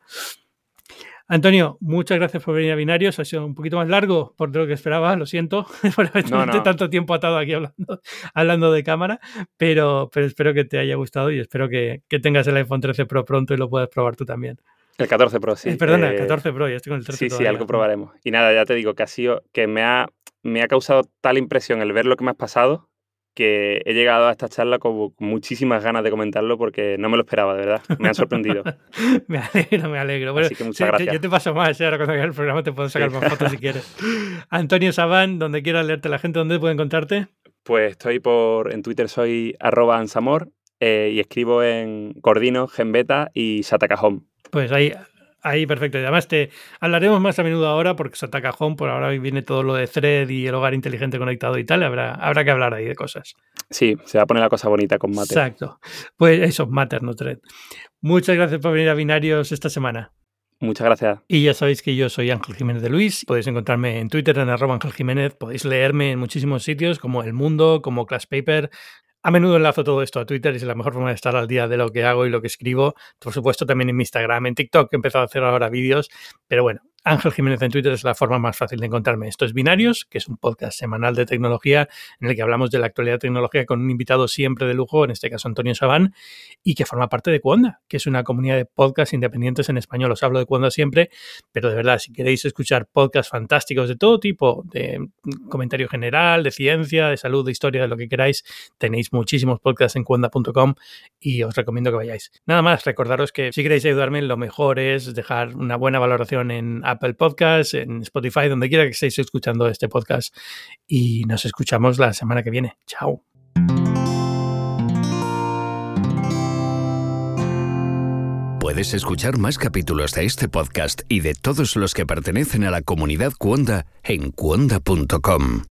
S2: Antonio, muchas gracias por venir a Binarios. Ha sido un poquito más largo por lo que esperaba, lo siento, por haber tanto tiempo atado aquí hablando, hablando de cámara, pero, pero espero que te haya gustado y espero que, tengas el iPhone 13 Pro pronto y lo puedas probar tú también.
S3: El 14 Pro, sí.
S2: Eh, perdona, el 14 eh, Pro, ya estoy con el 13
S3: Sí, sí, algo probaremos. Y nada, ya te digo que ha sido, que me ha, me ha causado tal impresión el ver lo que me has pasado que he llegado a esta charla con muchísimas ganas de comentarlo porque no me lo esperaba, de verdad. Me han sorprendido.
S2: me alegro, me alegro. Bueno, Así que muchas gracias. Yo te paso más, ahora cuando haga el programa te puedo sacar más fotos si quieres. Antonio Sabán, donde quiera leerte la gente, ¿dónde puede encontrarte?
S3: Pues estoy por, en Twitter soy arroba ansamor eh, y escribo en Cordino, Genbeta y Satacajón.
S2: Pues ahí Ahí, perfecto. Y además te hablaremos más a menudo ahora porque Sota Cajón, por ahora viene todo lo de Thread y el hogar inteligente conectado y tal. Habrá, habrá que hablar ahí de cosas.
S3: Sí, se va a poner la cosa bonita con Matter.
S2: Exacto. Pues eso, Matter, no Thread. Muchas gracias por venir a Binarios esta semana.
S3: Muchas gracias.
S2: Y ya sabéis que yo soy Ángel Jiménez de Luis. Podéis encontrarme en Twitter en arroba Ángel Jiménez. Podéis leerme en muchísimos sitios como El Mundo, como Class Paper A menudo enlazo todo esto a Twitter y es la mejor forma de estar al día de lo que hago y lo que escribo. Por supuesto, también en mi Instagram, en TikTok, he empezado a hacer ahora vídeos. Pero bueno, Ángel Jiménez en Twitter es la forma más fácil de encontrarme. Esto es Binarios, que es un podcast semanal de tecnología en el que hablamos de la actualidad tecnológica con un invitado siempre de lujo, en este caso Antonio Sabán, y que forma parte de Cuonda, que es una comunidad de podcasts independientes en español. Os hablo de Cuonda siempre, pero de verdad, si queréis escuchar podcasts fantásticos de todo tipo, de comentario general, de ciencia, de salud, de historia, de lo que queráis, tenéis muchísimos podcasts en cuonda.com y os recomiendo que vayáis. Nada más, recordaros que si queréis ayudarme, lo mejor es dejar una buena valoración en Apple Podcasts, en Spotify, donde quiera que estéis escuchando este podcast. Y nos escuchamos la semana que viene. Chao.
S1: Puedes escuchar más capítulos de este podcast y de todos los que pertenecen a la comunidad Cuonda en cuonda.com.